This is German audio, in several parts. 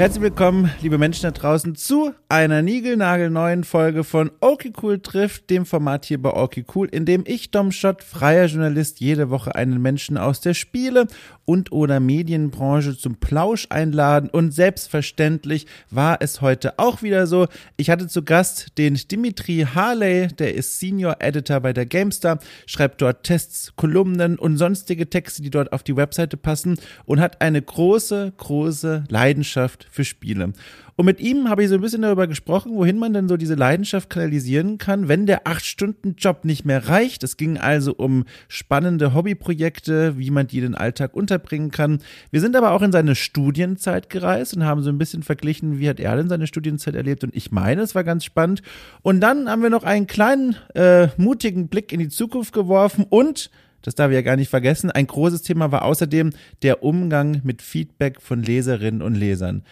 Herzlich willkommen, liebe Menschen da draußen, zu einer niegelnagelneuen Folge von Okay Cool trifft, dem Format hier bei Okay Cool, in dem ich, Dom Schott, freier Journalist, jede Woche einen Menschen aus der Spiele- und oder Medienbranche zum Plausch einladen. Und selbstverständlich war es heute auch wieder so. Ich hatte zu Gast den Dimitri Harley, der ist Senior Editor bei der GameStar, schreibt dort Tests, Kolumnen und sonstige Texte, die dort auf die Webseite passen und hat eine große, große Leidenschaft für Spiele. Und mit ihm habe ich so ein bisschen darüber gesprochen, wohin man denn so diese Leidenschaft kanalisieren kann, wenn der acht Stunden Job nicht mehr reicht. Es ging also um spannende Hobbyprojekte, wie man die in den Alltag unterbringen kann. Wir sind aber auch in seine Studienzeit gereist und haben so ein bisschen verglichen, wie hat er denn seine Studienzeit erlebt. Und ich meine, es war ganz spannend. Und dann haben wir noch einen kleinen, äh, mutigen Blick in die Zukunft geworfen und das darf ich ja gar nicht vergessen. Ein großes Thema war außerdem der Umgang mit Feedback von Leserinnen und Lesern.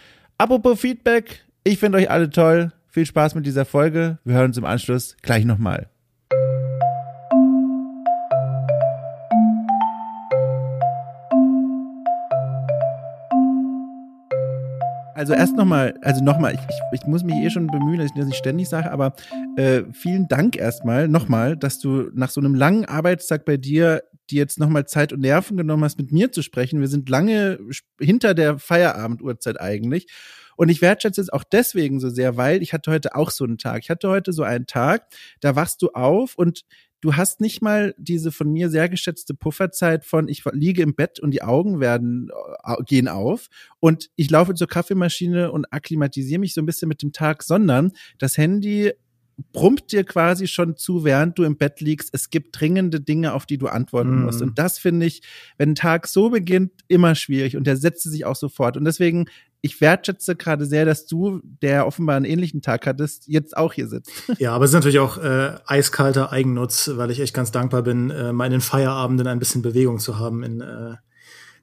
Apropos Feedback, ich finde euch alle toll. Viel Spaß mit dieser Folge. Wir hören uns im Anschluss gleich nochmal. Also erst nochmal, also nochmal, ich, ich, ich muss mich eh schon bemühen, dass ich das nicht ständig sage, aber äh, vielen Dank erstmal nochmal, dass du nach so einem langen Arbeitstag bei dir dir jetzt nochmal Zeit und Nerven genommen hast, mit mir zu sprechen. Wir sind lange hinter der Feierabenduhrzeit eigentlich. Und ich wertschätze es auch deswegen so sehr, weil ich hatte heute auch so einen Tag. Ich hatte heute so einen Tag, da wachst du auf und du hast nicht mal diese von mir sehr geschätzte Pufferzeit von ich liege im Bett und die Augen werden äh, gehen auf und ich laufe zur Kaffeemaschine und akklimatisiere mich so ein bisschen mit dem Tag, sondern das Handy brummt dir quasi schon zu, während du im Bett liegst, es gibt dringende Dinge, auf die du antworten mm. musst. Und das finde ich, wenn ein Tag so beginnt, immer schwierig und der setzt sich auch sofort. Und deswegen, ich wertschätze gerade sehr, dass du, der offenbar einen ähnlichen Tag hattest, jetzt auch hier sitzt. Ja, aber es ist natürlich auch äh, eiskalter Eigennutz, weil ich echt ganz dankbar bin, äh, mal in den Feierabenden ein bisschen Bewegung zu haben in äh,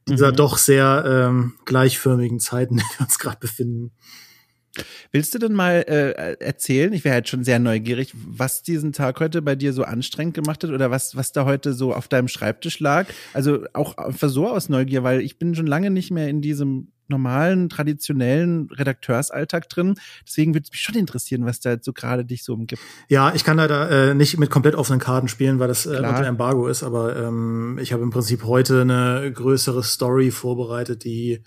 dieser mhm. doch sehr ähm, gleichförmigen Zeit, in der wir uns gerade befinden. Willst du denn mal äh, erzählen, ich wäre halt schon sehr neugierig, was diesen Tag heute bei dir so anstrengend gemacht hat oder was, was da heute so auf deinem Schreibtisch lag? Also auch einfach so aus Neugier, weil ich bin schon lange nicht mehr in diesem normalen, traditionellen Redakteursalltag drin. Deswegen würde es mich schon interessieren, was da so gerade dich so umgibt. Ja, ich kann leider äh, nicht mit komplett offenen Karten spielen, weil das äh, unter Embargo ist, aber ähm, ich habe im Prinzip heute eine größere Story vorbereitet, die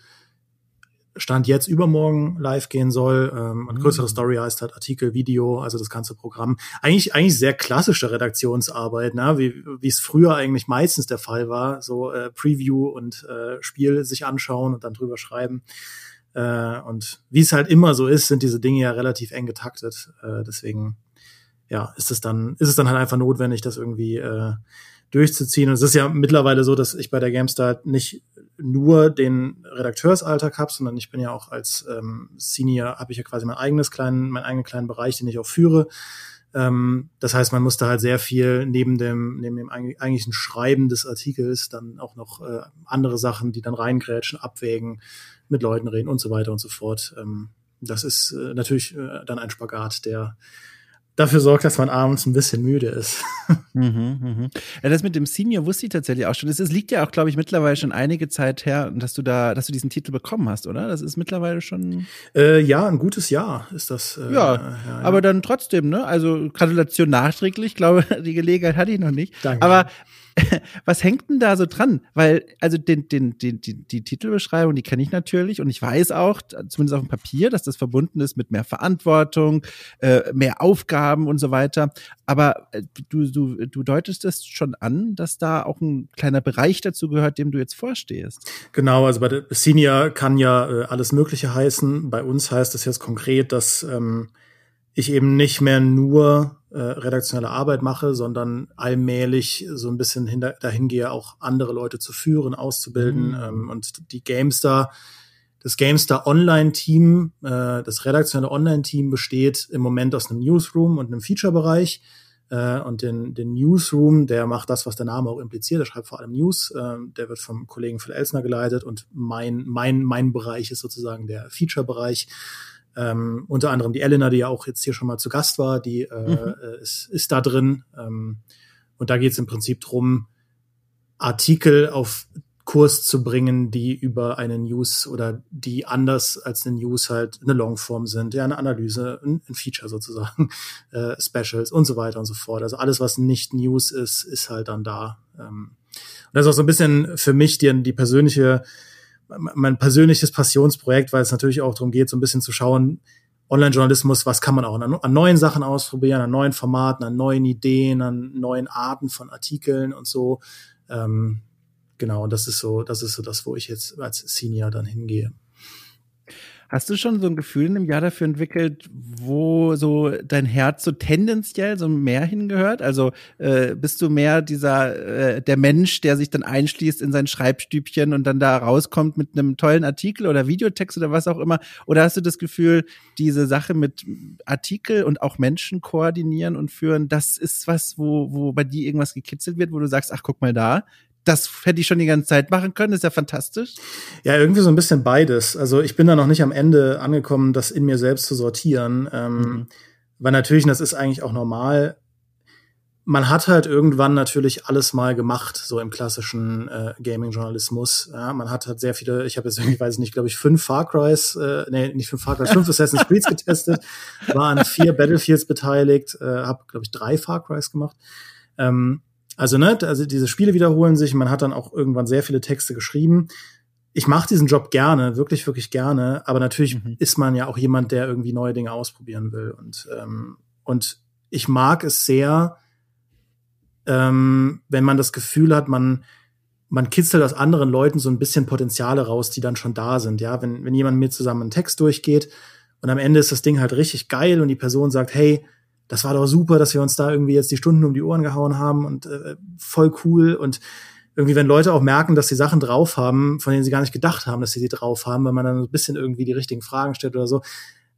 Stand jetzt übermorgen live gehen soll. Ähm, und größere mhm. Story heißt halt Artikel, Video, also das ganze Programm. Eigentlich, eigentlich sehr klassische Redaktionsarbeit, ne? wie wie es früher eigentlich meistens der Fall war. So äh, Preview und äh, Spiel sich anschauen und dann drüber schreiben. Äh, und wie es halt immer so ist, sind diese Dinge ja relativ eng getaktet. Äh, deswegen, ja, ist es dann, ist es dann halt einfach notwendig, das irgendwie äh, durchzuziehen. Und es ist ja mittlerweile so, dass ich bei der GameStar nicht nur den Redakteursalltag habe, sondern ich bin ja auch als ähm, Senior, habe ich ja quasi mein eigenes kleinen, meinen eigenen kleinen Bereich, den ich auch führe. Ähm, das heißt, man musste halt sehr viel neben dem, neben dem eigentlichen Schreiben des Artikels dann auch noch äh, andere Sachen, die dann reingrätschen, abwägen, mit Leuten reden und so weiter und so fort. Ähm, das ist äh, natürlich äh, dann ein Spagat, der dafür sorgt, dass man abends ein bisschen müde ist. Mhm, mhm. Ja, das mit dem Senior wusste ich tatsächlich auch schon. Es liegt ja auch, glaube ich, mittlerweile schon einige Zeit her, dass du da, dass du diesen Titel bekommen hast, oder? Das ist mittlerweile schon. Äh, ja, ein gutes Jahr ist das. Äh, ja, ja, ja, aber dann trotzdem, ne? Also Gratulation nachträglich. Ich glaube, die Gelegenheit hatte ich noch nicht. Danke. Aber was hängt denn da so dran? Weil, also den, den, den, die, die Titelbeschreibung, die kenne ich natürlich und ich weiß auch, zumindest auf dem Papier, dass das verbunden ist mit mehr Verantwortung, äh, mehr Aufgaben und so weiter. Aber äh, du, du, du deutest es schon an, dass da auch ein kleiner Bereich dazu gehört, dem du jetzt vorstehst. Genau, also bei der Senior kann ja äh, alles Mögliche heißen. Bei uns heißt es jetzt konkret, dass ähm, ich eben nicht mehr nur äh, redaktionelle Arbeit mache, sondern allmählich so ein bisschen hinter, dahin gehe, auch andere Leute zu führen, auszubilden. Mhm. Ähm, und die Gamestar, das Gamestar Online-Team, äh, das redaktionelle Online-Team besteht im Moment aus einem Newsroom und einem Feature-Bereich. Äh, und den, den Newsroom, der macht das, was der Name auch impliziert. Der schreibt vor allem News. Äh, der wird vom Kollegen Phil Elsner geleitet. Und mein, mein, mein Bereich ist sozusagen der Feature-Bereich. Ähm, unter anderem die Elena, die ja auch jetzt hier schon mal zu Gast war, die äh, mhm. Äh, ist, ist da drin. Ähm, und da geht es im Prinzip drum, Artikel auf Kurs zu bringen, die über eine News oder die anders als eine News halt eine Longform sind, ja, eine Analyse, ein, ein Feature sozusagen, äh, Specials und so weiter und so fort. Also alles, was nicht News ist, ist halt dann da. Ähm, und das ist auch so ein bisschen für mich die, die persönliche, mein persönliches Passionsprojekt, weil es natürlich auch darum geht, so ein bisschen zu schauen, Online-Journalismus, was kann man auch an, an, neuen Sachen ausprobieren, an neuen Formaten, an neuen Ideen, an neuen Arten von Artikeln und so. Ähm, genau, und das ist so, das ist so das, wo ich jetzt als Senior dann hingehe. Hast du schon so ein Gefühl in einem Jahr dafür entwickelt, wo so dein Herz so tendenziell so mehr hingehört? Also äh, bist du mehr dieser äh, der Mensch, der sich dann einschließt in sein Schreibstübchen und dann da rauskommt mit einem tollen Artikel oder Videotext oder was auch immer? Oder hast du das Gefühl, diese Sache mit Artikel und auch Menschen koordinieren und führen, das ist was, wo, wo bei dir irgendwas gekitzelt wird, wo du sagst, ach guck mal da, das hätte ich schon die ganze Zeit machen können, ist ja fantastisch. Ja, irgendwie so ein bisschen beides. Also ich bin da noch nicht am Ende angekommen, das in mir selbst zu sortieren. Ähm, mhm. Weil natürlich, das ist eigentlich auch normal, man hat halt irgendwann natürlich alles mal gemacht, so im klassischen äh, Gaming-Journalismus. Ja, man hat halt sehr viele, ich habe jetzt irgendwie, weiß nicht, glaube ich, fünf Far Crys, äh, nee, nicht fünf Far Crys, fünf Assassin's Creed getestet, war an vier Battlefields beteiligt, äh, habe, glaube ich, drei Far Crys gemacht. Ähm, also, ne, also diese Spiele wiederholen sich. Man hat dann auch irgendwann sehr viele Texte geschrieben. Ich mache diesen Job gerne, wirklich, wirklich gerne. Aber natürlich mhm. ist man ja auch jemand, der irgendwie neue Dinge ausprobieren will. Und, ähm, und ich mag es sehr, ähm, wenn man das Gefühl hat, man, man kitzelt aus anderen Leuten so ein bisschen Potenziale raus, die dann schon da sind. Ja, wenn, wenn jemand mit zusammen einen Text durchgeht und am Ende ist das Ding halt richtig geil und die Person sagt, hey, das war doch super, dass wir uns da irgendwie jetzt die Stunden um die Ohren gehauen haben und äh, voll cool und irgendwie, wenn Leute auch merken, dass sie Sachen drauf haben, von denen sie gar nicht gedacht haben, dass sie die drauf haben, wenn man dann ein bisschen irgendwie die richtigen Fragen stellt oder so.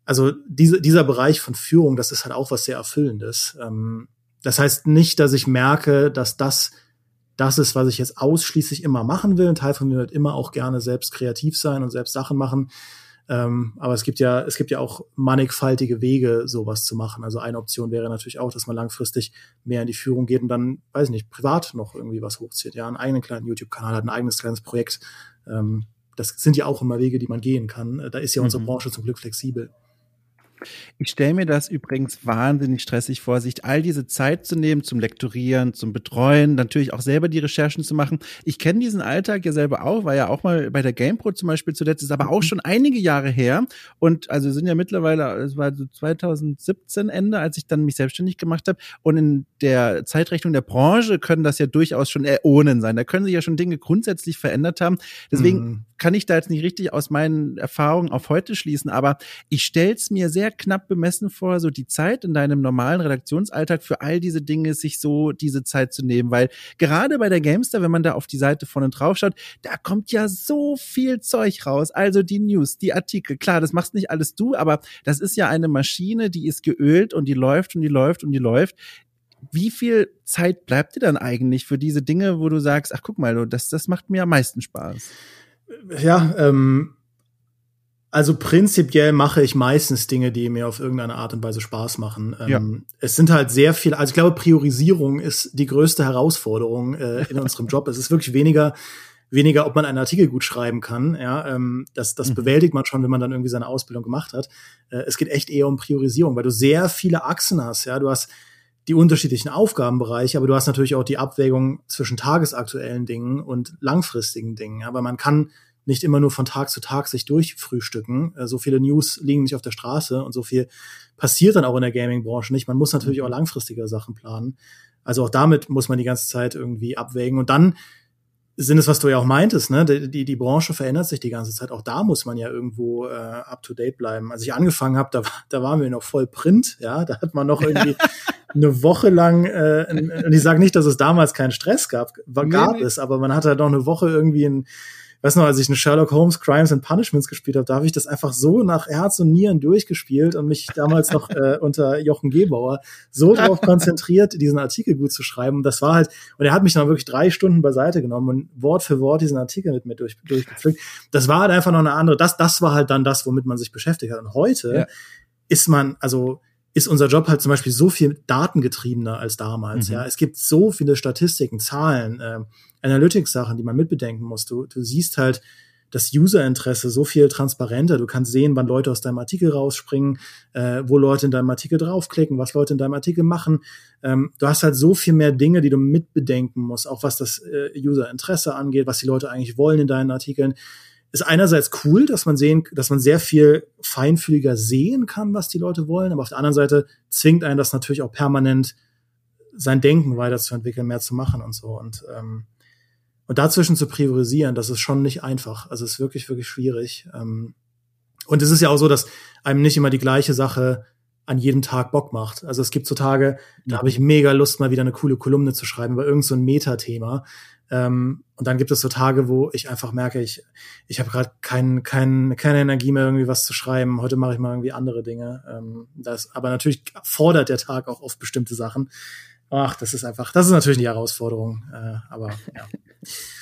Also diese, dieser Bereich von Führung, das ist halt auch was sehr Erfüllendes. Ähm, das heißt nicht, dass ich merke, dass das das ist, was ich jetzt ausschließlich immer machen will. Ein Teil von mir wird immer auch gerne selbst kreativ sein und selbst Sachen machen. Ähm, aber es gibt ja, es gibt ja auch mannigfaltige Wege, sowas zu machen. Also eine Option wäre natürlich auch, dass man langfristig mehr in die Führung geht und dann, weiß ich nicht, privat noch irgendwie was hochzieht. Ja, einen eigenen kleinen YouTube-Kanal hat, ein eigenes kleines Projekt. Ähm, das sind ja auch immer Wege, die man gehen kann. Da ist ja unsere mhm. Branche zum Glück flexibel. Ich stelle mir das übrigens wahnsinnig stressig vor, sich all diese Zeit zu nehmen zum Lektorieren, zum Betreuen, natürlich auch selber die Recherchen zu machen. Ich kenne diesen Alltag ja selber auch, war ja auch mal bei der GamePro zum Beispiel zuletzt, ist aber auch mhm. schon einige Jahre her. Und also sind ja mittlerweile, es war so 2017 Ende, als ich dann mich selbstständig gemacht habe. Und in der Zeitrechnung der Branche können das ja durchaus schon Äonen sein. Da können sich ja schon Dinge grundsätzlich verändert haben. Deswegen mhm. Kann ich da jetzt nicht richtig aus meinen Erfahrungen auf heute schließen, aber ich stelle es mir sehr knapp bemessen vor, so die Zeit in deinem normalen Redaktionsalltag für all diese Dinge, sich so diese Zeit zu nehmen, weil gerade bei der Gamester, wenn man da auf die Seite vorne drauf schaut, da kommt ja so viel Zeug raus. Also die News, die Artikel. Klar, das machst nicht alles du, aber das ist ja eine Maschine, die ist geölt und die läuft und die läuft und die läuft wie viel Zeit bleibt dir dann eigentlich für diese Dinge, wo du sagst, ach guck mal, das, das macht mir am meisten Spaß? Ja, ähm, also prinzipiell mache ich meistens Dinge, die mir auf irgendeine Art und Weise Spaß machen. Ähm, ja. Es sind halt sehr viele, also ich glaube, Priorisierung ist die größte Herausforderung äh, in unserem Job. Es ist wirklich weniger, weniger, ob man einen Artikel gut schreiben kann. Ja, ähm, das, das mhm. bewältigt man schon, wenn man dann irgendwie seine Ausbildung gemacht hat. Äh, es geht echt eher um Priorisierung, weil du sehr viele Achsen hast. Ja, du hast die unterschiedlichen Aufgabenbereiche, aber du hast natürlich auch die Abwägung zwischen tagesaktuellen Dingen und langfristigen Dingen. Aber man kann nicht immer nur von Tag zu Tag sich durchfrühstücken. Äh, so viele News liegen nicht auf der Straße und so viel passiert dann auch in der Gaming-Branche nicht. Man muss natürlich mhm. auch langfristige Sachen planen. Also auch damit muss man die ganze Zeit irgendwie abwägen. Und dann sind es, was du ja auch meintest, ne? Die, die, die Branche verändert sich die ganze Zeit. Auch da muss man ja irgendwo äh, up to date bleiben. Als ich angefangen habe, da, da waren wir noch voll Print, ja. Da hat man noch irgendwie eine Woche lang, äh, und ich sage nicht, dass es damals keinen Stress gab, gab nee, es, aber man hatte halt noch eine Woche irgendwie ein weiß noch, als ich eine Sherlock Holmes Crimes and Punishments gespielt habe, da habe ich das einfach so nach Herz und Nieren durchgespielt und mich damals noch äh, unter Jochen Gebauer so darauf konzentriert, diesen Artikel gut zu schreiben. Und das war halt, und er hat mich dann wirklich drei Stunden beiseite genommen und Wort für Wort diesen Artikel mit mir durch, durchgepflückt. Das war halt einfach noch eine andere, das, das war halt dann das, womit man sich beschäftigt hat. Und heute ja. ist man, also ist unser Job halt zum Beispiel so viel datengetriebener als damals. Mhm. Ja, es gibt so viele Statistiken, Zahlen. Äh, Analytics-Sachen, die man mitbedenken muss. Du, du siehst halt, das Userinteresse so viel transparenter. Du kannst sehen, wann Leute aus deinem Artikel rausspringen, äh, wo Leute in deinem Artikel draufklicken, was Leute in deinem Artikel machen. Ähm, du hast halt so viel mehr Dinge, die du mitbedenken musst, auch was das äh, Userinteresse angeht, was die Leute eigentlich wollen in deinen Artikeln. Ist einerseits cool, dass man sehen, dass man sehr viel feinfühliger sehen kann, was die Leute wollen, aber auf der anderen Seite zwingt einen das natürlich auch permanent sein Denken weiterzuentwickeln, mehr zu machen und so. Und ähm, und dazwischen zu priorisieren, das ist schon nicht einfach. Also es ist wirklich, wirklich schwierig. Ähm, und es ist ja auch so, dass einem nicht immer die gleiche Sache an jedem Tag Bock macht. Also es gibt so Tage, da habe ich mega Lust, mal wieder eine coole Kolumne zu schreiben über irgendein so ein Metathema. Ähm, und dann gibt es so Tage, wo ich einfach merke, ich, ich habe gerade kein, kein, keine Energie mehr, irgendwie was zu schreiben. Heute mache ich mal irgendwie andere Dinge. Ähm, das, aber natürlich fordert der Tag auch oft bestimmte Sachen. Ach, das ist einfach, das ist natürlich eine Herausforderung. Äh, aber ja.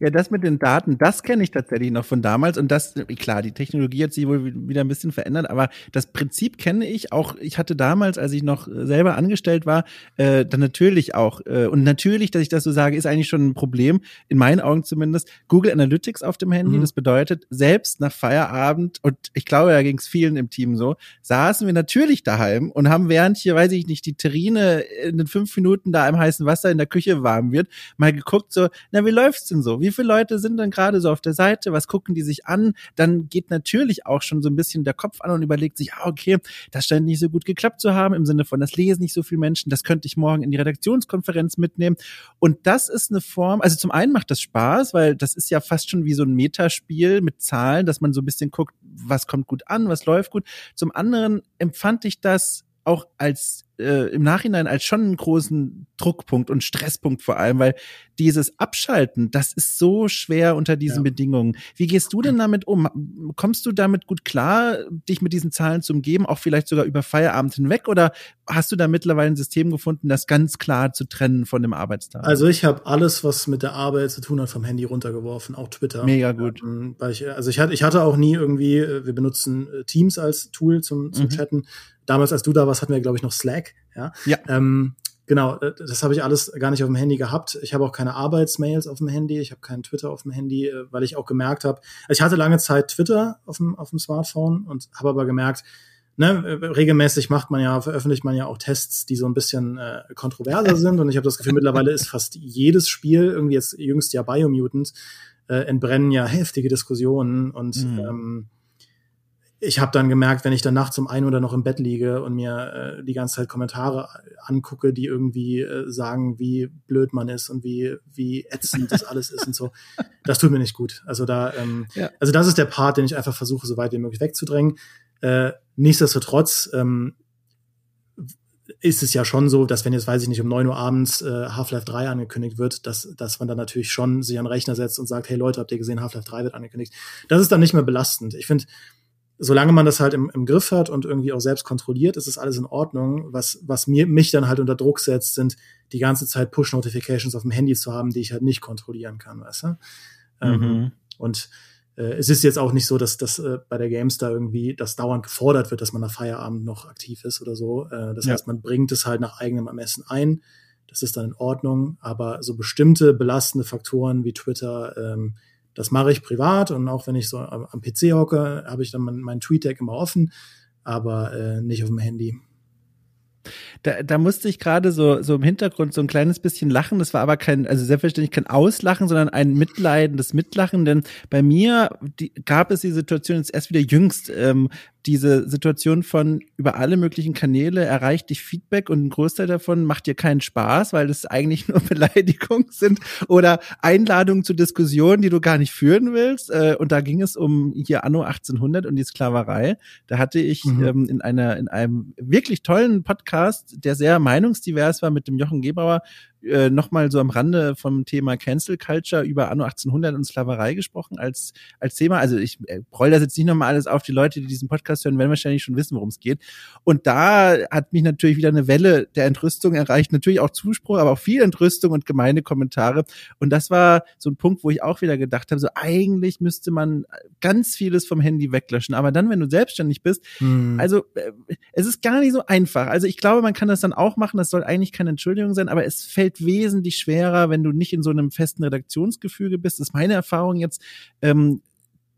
Ja, das mit den Daten, das kenne ich tatsächlich noch von damals. Und das, klar, die Technologie hat sich wohl wieder ein bisschen verändert, aber das Prinzip kenne ich auch. Ich hatte damals, als ich noch selber angestellt war, äh, dann natürlich auch, äh, und natürlich, dass ich das so sage, ist eigentlich schon ein Problem, in meinen Augen zumindest, Google Analytics auf dem Handy. Mhm. Das bedeutet, selbst nach Feierabend, und ich glaube, da ging es vielen im Team so, saßen wir natürlich daheim und haben während hier, weiß ich nicht, die Terrine in den fünf Minuten da im heißen Wasser in der Küche warm wird, mal geguckt, so, na, wie läuft's denn so? Wie wie viele Leute sind dann gerade so auf der Seite, was gucken die sich an, dann geht natürlich auch schon so ein bisschen der Kopf an und überlegt sich, ah, okay, das scheint nicht so gut geklappt zu haben, im Sinne von, das lesen nicht so viele Menschen, das könnte ich morgen in die Redaktionskonferenz mitnehmen. Und das ist eine Form, also zum einen macht das Spaß, weil das ist ja fast schon wie so ein Metaspiel mit Zahlen, dass man so ein bisschen guckt, was kommt gut an, was läuft gut. Zum anderen empfand ich das auch als äh, im Nachhinein als schon einen großen Druckpunkt und Stresspunkt vor allem, weil dieses Abschalten, das ist so schwer unter diesen ja. Bedingungen. Wie gehst du denn damit um? Kommst du damit gut klar, dich mit diesen Zahlen zu umgeben, auch vielleicht sogar über Feierabend hinweg? Oder hast du da mittlerweile ein System gefunden, das ganz klar zu trennen von dem Arbeitstag? Also ich habe alles, was mit der Arbeit zu tun hat, vom Handy runtergeworfen, auch Twitter. Mega gut. Ähm, weil ich, also ich hatte, ich hatte auch nie irgendwie, äh, wir benutzen äh, Teams als Tool zum, zum mhm. Chatten. Damals, als du da warst, hatten wir, glaube ich, noch Slack. Ja. ja. Ähm, genau, äh, das habe ich alles gar nicht auf dem Handy gehabt. Ich habe auch keine Arbeitsmails auf dem Handy, ich habe keinen Twitter auf dem Handy, äh, weil ich auch gemerkt habe, also ich hatte lange Zeit Twitter auf dem, auf dem Smartphone und habe aber gemerkt, ne, äh, regelmäßig macht man ja, veröffentlicht man ja auch Tests, die so ein bisschen äh, kontroverser sind. Und ich habe das Gefühl, mittlerweile ist fast jedes Spiel, irgendwie jetzt jüngst ja Biomutant, äh, entbrennen ja heftige Diskussionen und mhm. ähm, ich habe dann gemerkt, wenn ich dann nachts um ein oder noch im Bett liege und mir äh, die ganze Zeit Kommentare angucke, die irgendwie äh, sagen, wie blöd man ist und wie wie ätzend das alles ist und so, das tut mir nicht gut. Also da, ähm, ja. also das ist der Part, den ich einfach versuche, so weit wie möglich wegzudrängen. Äh, nichtsdestotrotz ähm, ist es ja schon so, dass wenn jetzt, weiß ich nicht, um neun Uhr abends äh, Half-Life 3 angekündigt wird, dass, dass man dann natürlich schon sich an den Rechner setzt und sagt, hey Leute, habt ihr gesehen, Half-Life 3 wird angekündigt. Das ist dann nicht mehr belastend. Ich finde, solange man das halt im, im Griff hat und irgendwie auch selbst kontrolliert, ist das alles in Ordnung. Was, was mir, mich dann halt unter Druck setzt, sind die ganze Zeit Push-Notifications auf dem Handy zu haben, die ich halt nicht kontrollieren kann, weißt du? Ähm, mhm. Ähm, und äh, es ist jetzt auch nicht so, dass das äh, bei der Games da irgendwie das dauernd gefordert wird, dass man nach Feierabend noch aktiv ist oder so. Äh, das ja. heißt, man bringt es halt nach eigenem Ermessen ein. Das ist dann in Ordnung. Aber so bestimmte belastende Faktoren wie Twitter, ähm, das mache ich privat und auch wenn ich so am, PC hocke, habe ich dann mein, mein TweetDeck immer offen, aber äh, nicht auf dem Handy. Da, da musste ich gerade so, so im Hintergrund so ein kleines bisschen lachen. Das war aber kein, also selbstverständlich kein Auslachen, sondern ein mitleidendes Mitlachen. Denn bei mir die, gab es die Situation jetzt erst wieder jüngst, ähm, diese Situation von über alle möglichen Kanäle erreicht dich Feedback und ein Großteil davon macht dir keinen Spaß, weil es eigentlich nur Beleidigungen sind oder Einladungen zu Diskussionen, die du gar nicht führen willst. Äh, und da ging es um hier Anno 1800 und die Sklaverei. Da hatte ich mhm. ähm, in einer in einem wirklich tollen Podcast, der sehr meinungsdivers war mit dem Jochen Gebauer, äh, nochmal so am Rande vom Thema Cancel Culture über Anno 1800 und Sklaverei gesprochen als, als Thema. Also ich äh, roll das jetzt nicht nochmal alles auf. Die Leute, die diesen Podcast hören, werden wahrscheinlich schon wissen, worum es geht. Und da hat mich natürlich wieder eine Welle der Entrüstung erreicht. Natürlich auch Zuspruch, aber auch viel Entrüstung und gemeine Kommentare. Und das war so ein Punkt, wo ich auch wieder gedacht habe, so eigentlich müsste man ganz vieles vom Handy weglöschen. Aber dann, wenn du selbstständig bist, hm. also äh, es ist gar nicht so einfach. Also ich glaube, man kann das dann auch machen. Das soll eigentlich keine Entschuldigung sein, aber es fällt fällt wesentlich schwerer, wenn du nicht in so einem festen Redaktionsgefüge bist. Das ist meine Erfahrung jetzt. Ähm,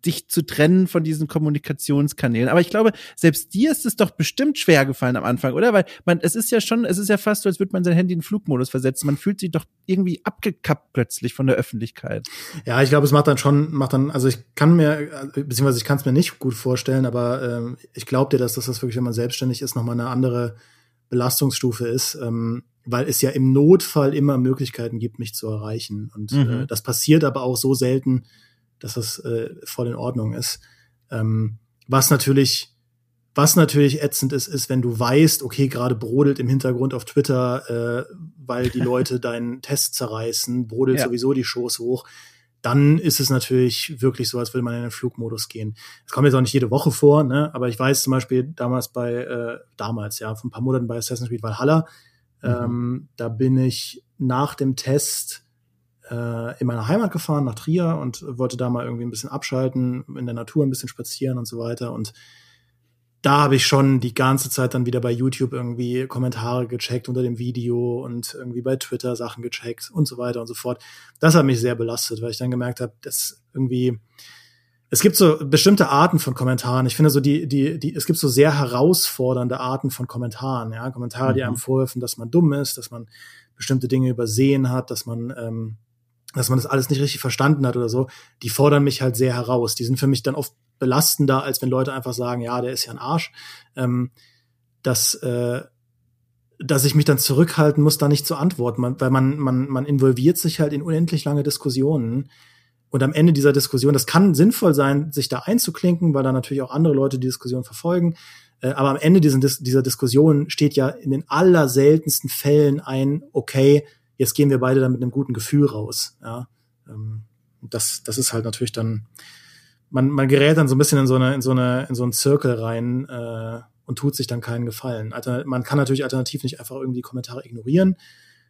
dich zu trennen von diesen Kommunikationskanälen. Aber ich glaube, selbst dir ist es doch bestimmt schwer gefallen am Anfang, oder? Weil man, es ist ja schon, es ist ja fast so, als würde man sein Handy in Flugmodus versetzen. Man fühlt sich doch irgendwie abgekappt plötzlich von der Öffentlichkeit. Ja, ich glaube, es macht dann schon, macht dann, also ich kann mir, beziehungsweise ich kann es mir nicht gut vorstellen, aber ähm, ich glaube dir, dass das, das wirklich, wenn man selbstständig ist, nochmal eine andere Belastungsstufe ist, ähm, weil es ja im Notfall immer Möglichkeiten gibt, mich zu erreichen. Und mhm. äh, das passiert aber auch so selten, dass das äh, voll in Ordnung ist. Ähm, was natürlich, was natürlich ätzend ist, ist, wenn du weißt, okay, gerade brodelt im Hintergrund auf Twitter, äh, weil die Leute deinen Test zerreißen, brodelt ja. sowieso die Shows hoch. Dann ist es natürlich wirklich so, als würde man in den Flugmodus gehen. Es kommt jetzt auch nicht jede Woche vor, ne? aber ich weiß zum Beispiel damals bei, äh, damals, ja, vor ein paar Monaten bei Assassin's Creed Valhalla, ähm, da bin ich nach dem Test äh, in meiner Heimat gefahren, nach Trier und wollte da mal irgendwie ein bisschen abschalten, in der Natur ein bisschen spazieren und so weiter. Und da habe ich schon die ganze Zeit dann wieder bei YouTube irgendwie Kommentare gecheckt unter dem Video und irgendwie bei Twitter Sachen gecheckt und so weiter und so fort. Das hat mich sehr belastet, weil ich dann gemerkt habe, dass irgendwie es gibt so bestimmte Arten von Kommentaren. Ich finde so die die die es gibt so sehr herausfordernde Arten von Kommentaren, ja, Kommentare, die mhm. einem vorwerfen, dass man dumm ist, dass man bestimmte Dinge übersehen hat, dass man ähm, dass man das alles nicht richtig verstanden hat oder so, die fordern mich halt sehr heraus. Die sind für mich dann oft belastender, als wenn Leute einfach sagen, ja, der ist ja ein Arsch. Ähm, dass, äh, dass ich mich dann zurückhalten muss, da nicht zu antworten, man, weil man, man, man involviert sich halt in unendlich lange Diskussionen. Und am Ende dieser Diskussion, das kann sinnvoll sein, sich da einzuklinken, weil da natürlich auch andere Leute die Diskussion verfolgen. Äh, aber am Ende dieser, dieser Diskussion steht ja in den allerseltensten Fällen ein, okay, jetzt gehen wir beide dann mit einem guten Gefühl raus. Ja, ähm, das, das ist halt natürlich dann, man, man gerät dann so ein bisschen in so eine, in so eine, in so einen Zirkel rein äh, und tut sich dann keinen Gefallen. Alter, man kann natürlich alternativ nicht einfach irgendwie Kommentare ignorieren.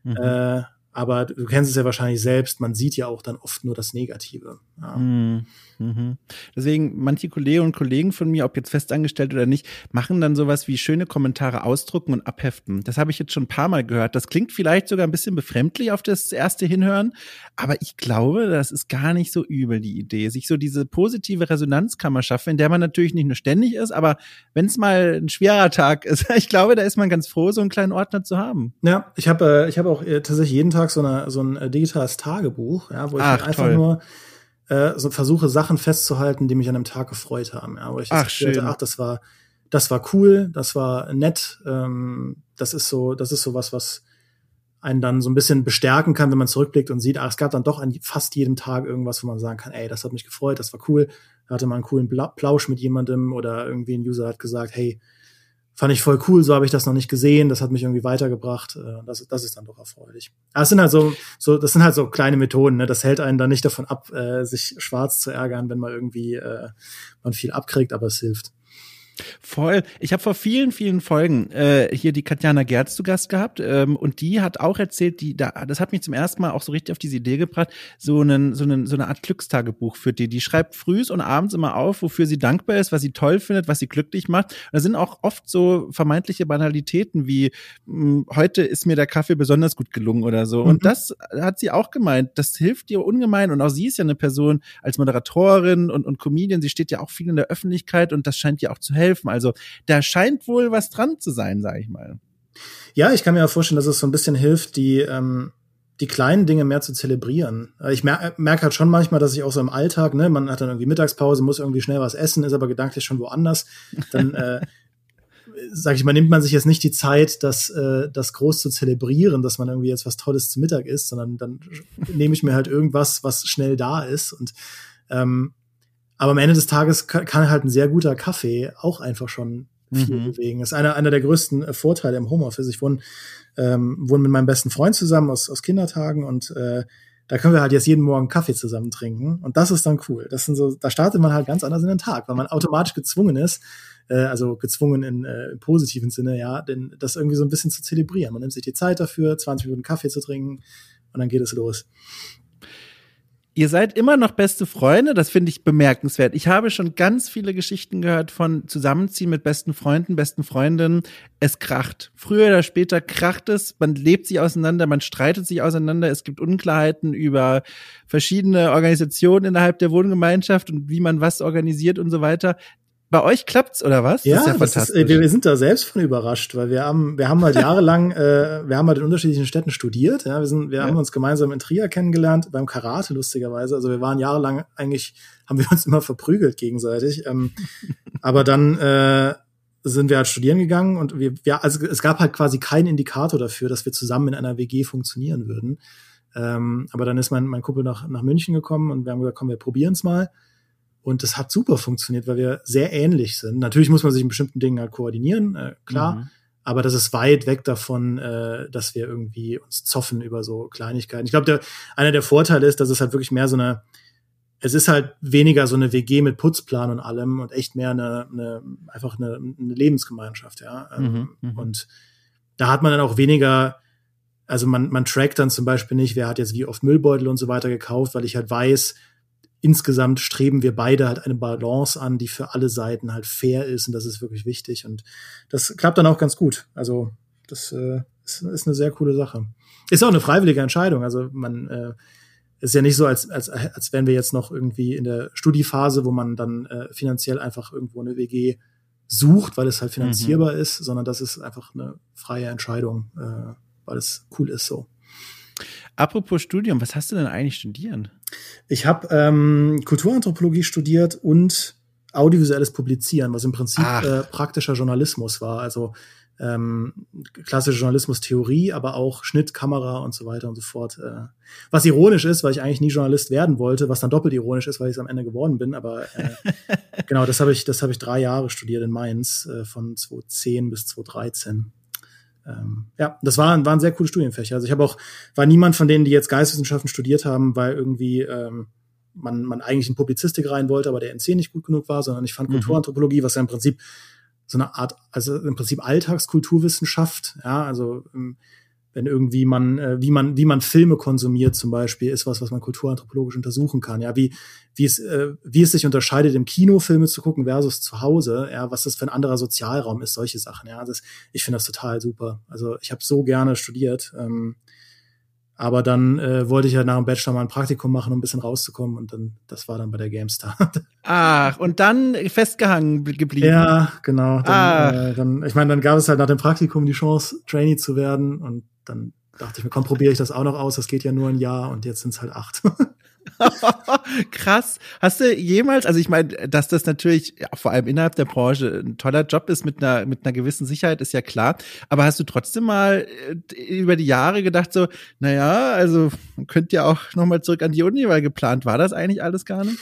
Mhm. Äh, aber du kennst es ja wahrscheinlich selbst, man sieht ja auch dann oft nur das Negative. Ja. Mhm. Mhm. Deswegen, manche Kolleginnen und Kollegen von mir, ob jetzt festangestellt oder nicht, machen dann sowas wie schöne Kommentare ausdrucken und abheften. Das habe ich jetzt schon ein paar Mal gehört. Das klingt vielleicht sogar ein bisschen befremdlich auf das erste Hinhören, aber ich glaube, das ist gar nicht so übel, die Idee, sich so diese positive Resonanzkammer schaffen, in der man natürlich nicht nur ständig ist, aber wenn es mal ein schwerer Tag ist, ich glaube, da ist man ganz froh, so einen kleinen Ordner zu haben. Ja, ich habe äh, ich hab auch äh, tatsächlich jeden Tag so, eine, so ein äh, digitales Tagebuch, ja, wo ich Ach, einfach toll. nur äh, so versuche Sachen festzuhalten, die mich an einem Tag gefreut haben. Ja, wo ich ach, schön. Hatte, ach, das war, das war cool, das war nett. Ähm, das ist so, das ist so was, was einen dann so ein bisschen bestärken kann, wenn man zurückblickt und sieht, ach, es gab dann doch an fast jedem Tag irgendwas, wo man sagen kann, ey, das hat mich gefreut, das war cool. Da hatte man einen coolen Plausch mit jemandem oder irgendwie ein User hat gesagt, hey, fand ich voll cool, so habe ich das noch nicht gesehen, das hat mich irgendwie weitergebracht, äh, das, das ist dann doch erfreulich. Aber es sind halt so, so, das sind halt so kleine Methoden, ne? das hält einen dann nicht davon ab, äh, sich schwarz zu ärgern, wenn mal irgendwie äh, man viel abkriegt, aber es hilft. Voll. Ich habe vor vielen, vielen Folgen äh, hier die Katjana Gerz zu Gast gehabt ähm, und die hat auch erzählt, die da, das hat mich zum ersten Mal auch so richtig auf diese Idee gebracht, so einen, so einen, so eine Art Glückstagebuch für die. Die schreibt frühs und abends immer auf, wofür sie dankbar ist, was sie toll findet, was sie glücklich macht. Und da sind auch oft so vermeintliche Banalitäten wie mh, hm, heute ist mir der Kaffee besonders gut gelungen oder so. Mhm. Und das hat sie auch gemeint. Das hilft ihr ungemein. Und auch sie ist ja eine Person als Moderatorin und, und Comedian. Sie steht ja auch viel in der Öffentlichkeit und das scheint ihr auch zu helfen helfen. Also da scheint wohl was dran zu sein, sage ich mal. Ja, ich kann mir auch vorstellen, dass es so ein bisschen hilft, die ähm, die kleinen Dinge mehr zu zelebrieren. Ich merke merk halt schon manchmal, dass ich auch so im Alltag, ne, man hat dann irgendwie Mittagspause, muss irgendwie schnell was essen, ist aber gedanklich schon woanders. Dann äh, sag ich mal, nimmt man sich jetzt nicht die Zeit, das, äh, das groß zu zelebrieren, dass man irgendwie jetzt was Tolles zu Mittag isst, sondern dann nehme ich mir halt irgendwas, was schnell da ist. Und ähm, aber am Ende des Tages kann, kann halt ein sehr guter Kaffee auch einfach schon viel mhm. bewegen. Das ist einer, einer der größten äh, Vorteile im Homeoffice. Ich wohne, ähm, wohne mit meinem besten Freund zusammen aus, aus Kindertagen und äh, da können wir halt jetzt jeden Morgen Kaffee zusammen trinken. Und das ist dann cool. Das sind so, da startet man halt ganz anders in den Tag, weil man automatisch gezwungen ist, äh, also gezwungen in, äh, im positiven Sinne, ja, denn das irgendwie so ein bisschen zu zelebrieren. Man nimmt sich die Zeit dafür, 20 Minuten Kaffee zu trinken und dann geht es los. Ihr seid immer noch beste Freunde, das finde ich bemerkenswert. Ich habe schon ganz viele Geschichten gehört von Zusammenziehen mit besten Freunden, besten Freundinnen. Es kracht. Früher oder später kracht es, man lebt sich auseinander, man streitet sich auseinander, es gibt Unklarheiten über verschiedene Organisationen innerhalb der Wohngemeinschaft und wie man was organisiert und so weiter bei euch klappt's oder was? Ja, das ist ja fantastisch. Ist, wir, wir, sind da selbst von überrascht, weil wir haben, wir haben halt jahrelang, äh, wir haben halt in unterschiedlichen Städten studiert. Ja, wir sind, wir ja. haben uns gemeinsam in Trier kennengelernt beim Karate lustigerweise. Also wir waren jahrelang eigentlich, haben wir uns immer verprügelt gegenseitig. Ähm, aber dann äh, sind wir halt studieren gegangen und wir, ja, also es gab halt quasi keinen Indikator dafür, dass wir zusammen in einer WG funktionieren würden. Ähm, aber dann ist mein, mein Kumpel nach, nach München gekommen und wir haben gesagt, komm, wir probieren's mal. Und das hat super funktioniert, weil wir sehr ähnlich sind. Natürlich muss man sich in bestimmten Dingen halt koordinieren, äh, klar. Mhm. Aber das ist weit weg davon, äh, dass wir irgendwie uns zoffen über so Kleinigkeiten. Ich glaube, der, einer der Vorteile ist, dass es halt wirklich mehr so eine, es ist halt weniger so eine WG mit Putzplan und allem und echt mehr eine, eine einfach eine, eine Lebensgemeinschaft, ja. Ähm, mhm, mhm. und da hat man dann auch weniger, also man, man trackt dann zum Beispiel nicht, wer hat jetzt wie oft Müllbeutel und so weiter gekauft, weil ich halt weiß, insgesamt streben wir beide halt eine Balance an, die für alle Seiten halt fair ist und das ist wirklich wichtig und das klappt dann auch ganz gut. Also das äh, ist, ist eine sehr coole Sache. Ist auch eine freiwillige Entscheidung. Also man äh, ist ja nicht so, als, als, als wären wir jetzt noch irgendwie in der Studiephase, wo man dann äh, finanziell einfach irgendwo eine WG sucht, weil es halt finanzierbar mhm. ist, sondern das ist einfach eine freie Entscheidung, äh, weil es cool ist so. Apropos Studium, was hast du denn eigentlich studieren? Ich habe ähm, Kulturanthropologie studiert und audiovisuelles Publizieren, was im Prinzip äh, praktischer Journalismus war. Also ähm, klassische Journalismustheorie, aber auch Schnitt, Kamera und so weiter und so fort. Äh, was ironisch ist, weil ich eigentlich nie Journalist werden wollte, was dann doppelt ironisch ist, weil ich es am Ende geworden bin. Aber äh, genau, das habe ich, das habe ich drei Jahre studiert in Mainz, äh, von 2010 bis 2013 ähm, ja, das waren, waren sehr coole Studienfächer. Also ich habe auch, war niemand von denen, die jetzt Geisteswissenschaften studiert haben, weil irgendwie ähm, man, man eigentlich in Publizistik rein wollte, aber der NC nicht gut genug war, sondern ich fand mhm. Kulturanthropologie, was ja im Prinzip so eine Art, also im Prinzip Alltagskulturwissenschaft, ja, also ähm, wenn irgendwie man, äh, wie man, wie man Filme konsumiert zum Beispiel, ist was, was man kulturanthropologisch untersuchen kann. Ja, wie, wie es, äh, wie es sich unterscheidet, im Kino Filme zu gucken versus zu Hause, ja, was das für ein anderer Sozialraum ist, solche Sachen. Ja, das, ich finde das total super. Also ich habe so gerne studiert. Ähm, aber dann äh, wollte ich ja nach dem Bachelor mal ein Praktikum machen, um ein bisschen rauszukommen. Und dann, das war dann bei der GameStar. Ach, und dann festgehangen geblieben. Ja, genau. Dann, äh, dann, ich meine, dann gab es halt nach dem Praktikum die Chance, Trainee zu werden. Und dann dachte ich mir, komm, probiere ich das auch noch aus. Das geht ja nur ein Jahr und jetzt sind es halt acht. Krass. Hast du jemals, also ich meine, dass das natürlich ja, vor allem innerhalb der Branche ein toller Job ist mit einer mit einer gewissen Sicherheit ist ja klar, aber hast du trotzdem mal äh, über die Jahre gedacht so, naja, also man könnte ja auch noch mal zurück an die Uni, weil geplant war das eigentlich alles gar nicht?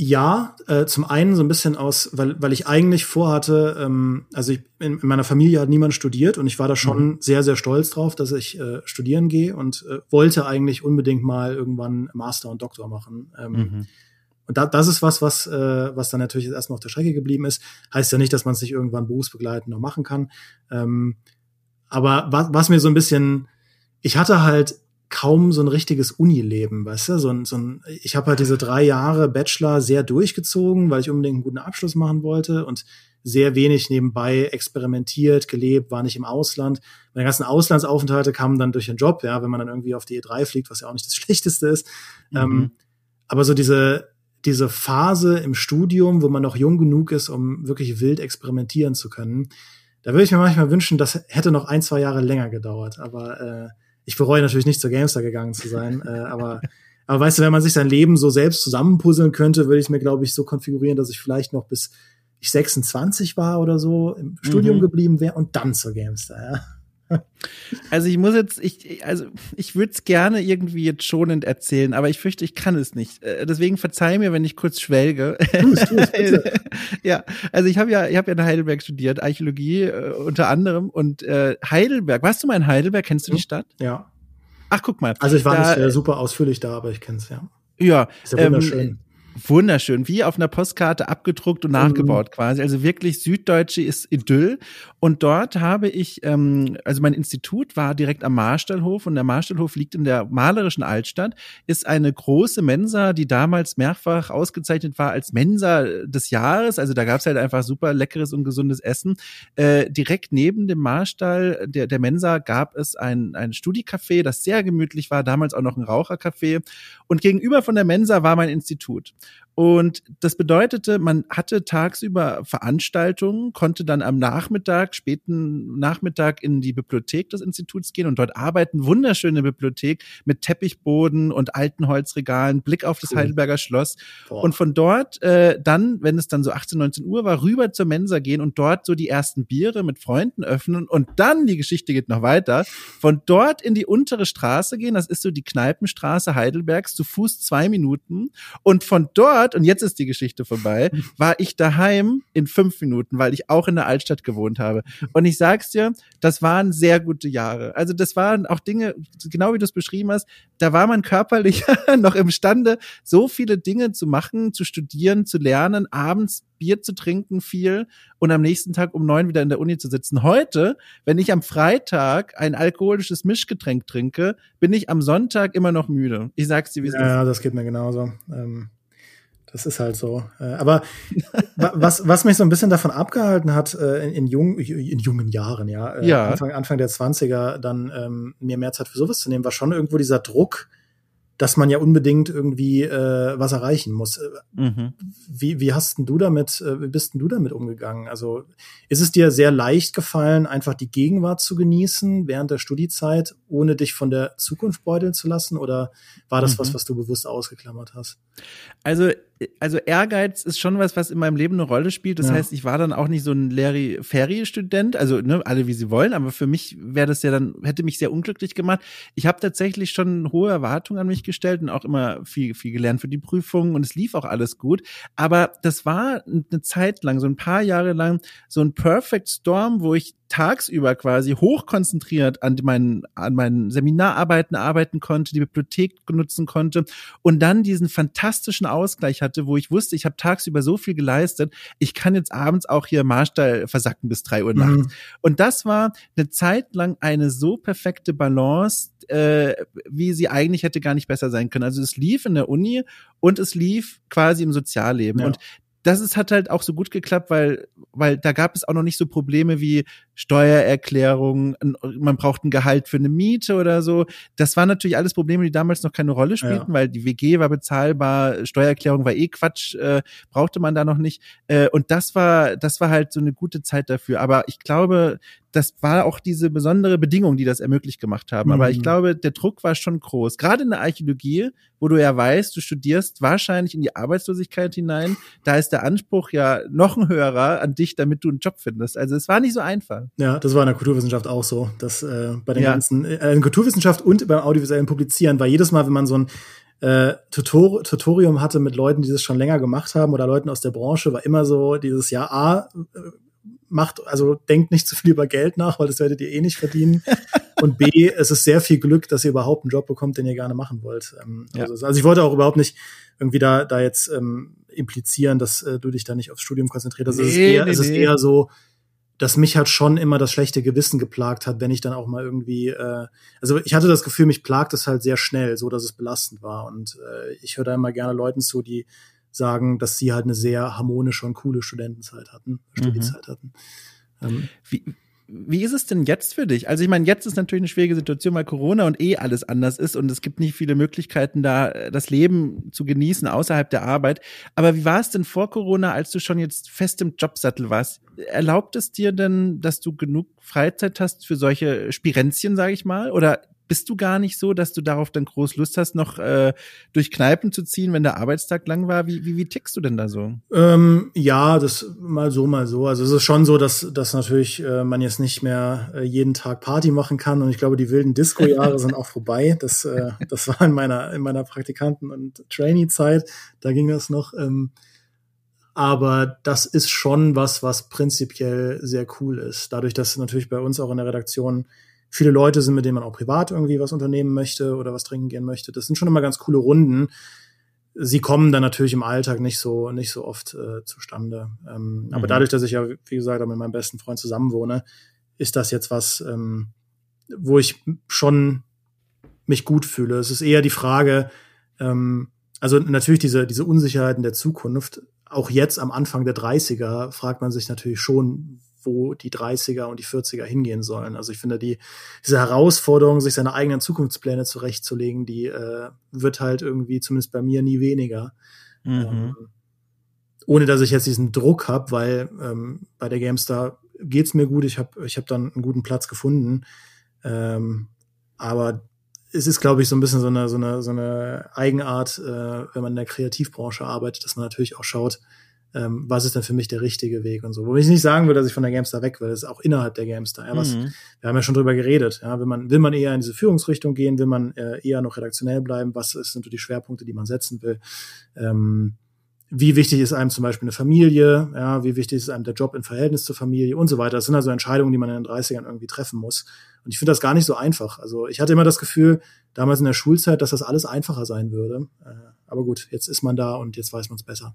Ja, äh, zum einen so ein bisschen aus, weil, weil ich eigentlich vorhatte, ähm, also ich, in, in meiner Familie hat niemand studiert und ich war da schon mhm. sehr, sehr stolz drauf, dass ich äh, studieren gehe und äh, wollte eigentlich unbedingt mal irgendwann Master und Doktor machen. Ähm, mhm. Und da, das ist was, was, äh, was dann natürlich erstmal auf der Strecke geblieben ist. Heißt ja nicht, dass man es nicht irgendwann berufsbegleitend noch machen kann. Ähm, aber was, was mir so ein bisschen, ich hatte halt kaum so ein richtiges Unileben, weißt du? So ein, so ein, ich habe halt diese drei Jahre Bachelor sehr durchgezogen, weil ich unbedingt einen guten Abschluss machen wollte und sehr wenig nebenbei experimentiert, gelebt, war nicht im Ausland. Meine ganzen Auslandsaufenthalte kamen dann durch den Job, ja, wenn man dann irgendwie auf die E3 fliegt, was ja auch nicht das Schlechteste ist. Mhm. Ähm, aber so diese, diese Phase im Studium, wo man noch jung genug ist, um wirklich wild experimentieren zu können, da würde ich mir manchmal wünschen, das hätte noch ein, zwei Jahre länger gedauert. Aber äh, ich bereue natürlich nicht zur Gamestar gegangen zu sein, äh, aber aber weißt du, wenn man sich sein Leben so selbst zusammenpuzzeln könnte, würde ich es mir, glaube ich, so konfigurieren, dass ich vielleicht noch bis ich 26 war oder so im Studium mhm. geblieben wäre und dann zur Gamestar, ja. Also ich muss jetzt, ich, also ich würde es gerne irgendwie jetzt schonend erzählen, aber ich fürchte, ich kann es nicht. Äh, deswegen verzeih mir, wenn ich kurz schwelge. Tu's, tu's, ja, also ich habe ja, ich habe ja in Heidelberg studiert, Archäologie äh, unter anderem und äh, Heidelberg. Warst du mal in Heidelberg? Kennst du die Stadt? Ja. Ach, guck mal. Also ich war da, nicht äh, super ausführlich da, aber ich kenne es ja. Ja. Ist ja wunderschön. Ähm, wunderschön, wie auf einer Postkarte abgedruckt und nachgebaut mhm. quasi. Also wirklich süddeutsche ist Idyll. Und dort habe ich, ähm, also mein Institut war direkt am Marstallhof und der Marstallhof liegt in der malerischen Altstadt, ist eine große Mensa, die damals mehrfach ausgezeichnet war als Mensa des Jahres. Also da gab es halt einfach super leckeres und gesundes Essen. Äh, direkt neben dem Marstall der, der Mensa gab es ein, ein Studicafé, das sehr gemütlich war, damals auch noch ein Rauchercafé. Und gegenüber von der Mensa war mein Institut. Und das bedeutete, man hatte tagsüber Veranstaltungen, konnte dann am Nachmittag, späten Nachmittag in die Bibliothek des Instituts gehen und dort arbeiten. Wunderschöne Bibliothek mit Teppichboden und alten Holzregalen, Blick auf das cool. Heidelberger Schloss. Boah. Und von dort äh, dann, wenn es dann so 18, 19 Uhr war, rüber zur Mensa gehen und dort so die ersten Biere mit Freunden öffnen. Und dann, die Geschichte geht noch weiter, von dort in die untere Straße gehen. Das ist so die Kneipenstraße Heidelbergs, zu Fuß zwei Minuten. Und von dort Stadt, und jetzt ist die Geschichte vorbei, war ich daheim in fünf Minuten, weil ich auch in der Altstadt gewohnt habe. Und ich sag's dir, das waren sehr gute Jahre. Also das waren auch Dinge, genau wie du es beschrieben hast, da war man körperlich noch imstande, so viele Dinge zu machen, zu studieren, zu lernen, abends Bier zu trinken viel und am nächsten Tag um neun wieder in der Uni zu sitzen. Heute, wenn ich am Freitag ein alkoholisches Mischgetränk trinke, bin ich am Sonntag immer noch müde. Ich sag's dir, wie es ja, ist. Ja, das geht mir genauso. Ähm das ist halt so. Äh, aber was, was mich so ein bisschen davon abgehalten hat, äh, in, in, jung, in jungen Jahren, ja, äh, ja. Anfang, Anfang der 20er, dann ähm, mir mehr Zeit für sowas zu nehmen, war schon irgendwo dieser Druck, dass man ja unbedingt irgendwie äh, was erreichen muss. Mhm. Wie, wie hast denn du damit, äh, wie bist denn du damit umgegangen? Also ist es dir sehr leicht gefallen, einfach die Gegenwart zu genießen während der Studiezeit, ohne dich von der Zukunft beuteln zu lassen? Oder war das mhm. was, was du bewusst ausgeklammert hast? Also also Ehrgeiz ist schon was, was in meinem Leben eine Rolle spielt. Das ja. heißt, ich war dann auch nicht so ein Larry-Ferry-Student, also ne, alle wie sie wollen, aber für mich wäre das ja dann, hätte mich sehr unglücklich gemacht. Ich habe tatsächlich schon hohe Erwartungen an mich gestellt und auch immer viel, viel gelernt für die Prüfungen und es lief auch alles gut. Aber das war eine Zeit lang, so ein paar Jahre lang, so ein Perfect Storm, wo ich tagsüber quasi hochkonzentriert an meinen, an meinen Seminararbeiten arbeiten konnte, die Bibliothek nutzen konnte und dann diesen fantastischen Ausgleich hatte, wo ich wusste, ich habe tagsüber so viel geleistet, ich kann jetzt abends auch hier Marstall versacken bis drei Uhr mhm. nachts. Und das war eine Zeit lang eine so perfekte Balance, äh, wie sie eigentlich hätte gar nicht besser sein können. Also es lief in der Uni und es lief quasi im Sozialleben. Ja. Und das ist, hat halt auch so gut geklappt, weil, weil da gab es auch noch nicht so Probleme wie Steuererklärung, man braucht ein Gehalt für eine Miete oder so. Das waren natürlich alles Probleme, die damals noch keine Rolle spielten, ja. weil die WG war bezahlbar, Steuererklärung war eh Quatsch, äh, brauchte man da noch nicht. Äh, und das war, das war halt so eine gute Zeit dafür. Aber ich glaube, das war auch diese besondere Bedingung, die das ermöglicht gemacht haben. Aber ich mhm. glaube, der Druck war schon groß. Gerade in der Archäologie, wo du ja weißt, du studierst wahrscheinlich in die Arbeitslosigkeit hinein, da ist der Anspruch ja noch ein höherer an dich, damit du einen Job findest. Also es war nicht so einfach. Ja, das war in der Kulturwissenschaft auch so. Dass äh, bei den ja. ganzen äh, in Kulturwissenschaft und beim audiovisuellen Publizieren war jedes Mal, wenn man so ein äh, Tutor Tutorium hatte mit Leuten, die das schon länger gemacht haben oder Leuten aus der Branche, war immer so dieses Jahr A äh, macht, also denkt nicht zu viel über Geld nach, weil das werdet ihr eh nicht verdienen. Und B, es ist sehr viel Glück, dass ihr überhaupt einen Job bekommt, den ihr gerne machen wollt. Ähm, ja. also, also, ich wollte auch überhaupt nicht irgendwie da, da jetzt ähm, implizieren, dass äh, du dich da nicht aufs Studium konzentrierst. Nee, es ist eher, nee, es ist eher so, dass mich halt schon immer das schlechte Gewissen geplagt hat, wenn ich dann auch mal irgendwie, äh, also ich hatte das Gefühl, mich plagt es halt sehr schnell, so dass es belastend war. Und äh, ich höre da immer gerne Leuten zu, die sagen, dass sie halt eine sehr harmonische und coole Studentenzeit hatten, Studiezeit mhm. hatten. Ähm, Wie, wie ist es denn jetzt für dich? Also ich meine, jetzt ist natürlich eine schwierige Situation, weil Corona und eh alles anders ist und es gibt nicht viele Möglichkeiten, da äh, das Leben zu genießen außerhalb der Arbeit. Aber wie war es denn vor Corona, als du schon jetzt fest im Jobsattel warst? Erlaubt es dir denn, dass du genug Freizeit hast für solche Spirenzchen, sage ich mal? Oder bist du gar nicht so, dass du darauf dann groß Lust hast, noch äh, durch Kneipen zu ziehen, wenn der Arbeitstag lang war? Wie, wie, wie tickst du denn da so? Ähm, ja, das mal so, mal so. Also es ist schon so, dass, dass natürlich äh, man jetzt nicht mehr äh, jeden Tag Party machen kann. Und ich glaube, die wilden Disco-Jahre sind auch vorbei. Das, äh, das war in meiner, in meiner Praktikanten- und Trainee-Zeit. Da ging das noch. Ähm, aber das ist schon was, was prinzipiell sehr cool ist. Dadurch, dass natürlich bei uns auch in der Redaktion viele Leute sind, mit denen man auch privat irgendwie was unternehmen möchte oder was trinken gehen möchte. Das sind schon immer ganz coole Runden. sie kommen dann natürlich im Alltag nicht so nicht so oft äh, zustande. Ähm, mhm. Aber dadurch, dass ich ja wie gesagt auch mit meinem besten Freund zusammenwohne, ist das jetzt was, ähm, wo ich schon mich gut fühle. Es ist eher die Frage, ähm, also natürlich diese diese Unsicherheiten der Zukunft. Auch jetzt am Anfang der 30er fragt man sich natürlich schon, wo die 30er und die 40er hingehen sollen. Also ich finde, die, diese Herausforderung, sich seine eigenen Zukunftspläne zurechtzulegen, die äh, wird halt irgendwie, zumindest bei mir, nie weniger. Mhm. Ähm, ohne dass ich jetzt diesen Druck habe, weil ähm, bei der GameStar geht's mir gut, ich habe ich hab dann einen guten Platz gefunden. Ähm, aber es ist, glaube ich, so ein bisschen so eine, so eine, so eine Eigenart, äh, wenn man in der Kreativbranche arbeitet, dass man natürlich auch schaut, ähm, was ist denn für mich der richtige Weg und so. Wo ich nicht sagen würde, dass ich von der Gamestar weg will, das ist auch innerhalb der Gamestar. Ja, was, mhm. Wir haben ja schon drüber geredet. Ja, will, man, will man eher in diese Führungsrichtung gehen, will man äh, eher noch redaktionell bleiben, was sind so die Schwerpunkte, die man setzen will. Ähm, wie wichtig ist einem zum Beispiel eine Familie, ja, wie wichtig ist einem der Job im Verhältnis zur Familie und so weiter. Das sind also Entscheidungen, die man in den 30ern irgendwie treffen muss. Und ich finde das gar nicht so einfach. Also ich hatte immer das Gefühl, damals in der Schulzeit, dass das alles einfacher sein würde. Äh, aber gut, jetzt ist man da und jetzt weiß man es besser.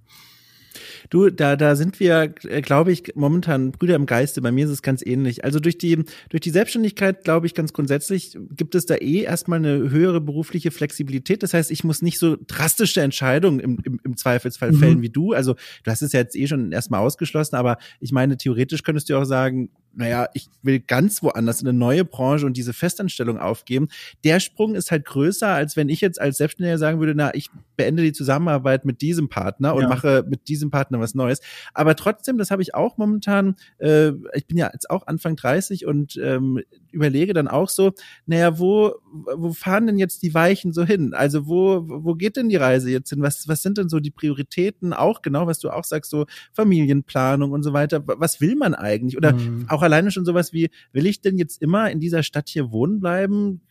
Du, da, da sind wir, äh, glaube ich, momentan Brüder im Geiste. Bei mir ist es ganz ähnlich. Also durch die, durch die Selbstständigkeit, glaube ich, ganz grundsätzlich gibt es da eh erstmal eine höhere berufliche Flexibilität. Das heißt, ich muss nicht so drastische Entscheidungen im, im, im Zweifelsfall mhm. fällen wie du. Also du hast es ja jetzt eh schon erstmal ausgeschlossen, aber ich meine, theoretisch könntest du auch sagen, naja, ich will ganz woanders in eine neue Branche und diese Festanstellung aufgeben. Der Sprung ist halt größer, als wenn ich jetzt als Selbstständiger sagen würde, na, ich beende die Zusammenarbeit mit diesem Partner und ja. mache mit diesem Partner was Neues. Aber trotzdem, das habe ich auch momentan, äh, ich bin ja jetzt auch Anfang 30 und ähm, überlege dann auch so, naja, wo, wo fahren denn jetzt die Weichen so hin? Also wo, wo geht denn die Reise jetzt hin? Was, was sind denn so die Prioritäten? Auch genau, was du auch sagst, so Familienplanung und so weiter. Was will man eigentlich? Oder mhm. auch alleine schon sowas wie, will ich denn jetzt immer in dieser Stadt hier wohnen bleiben?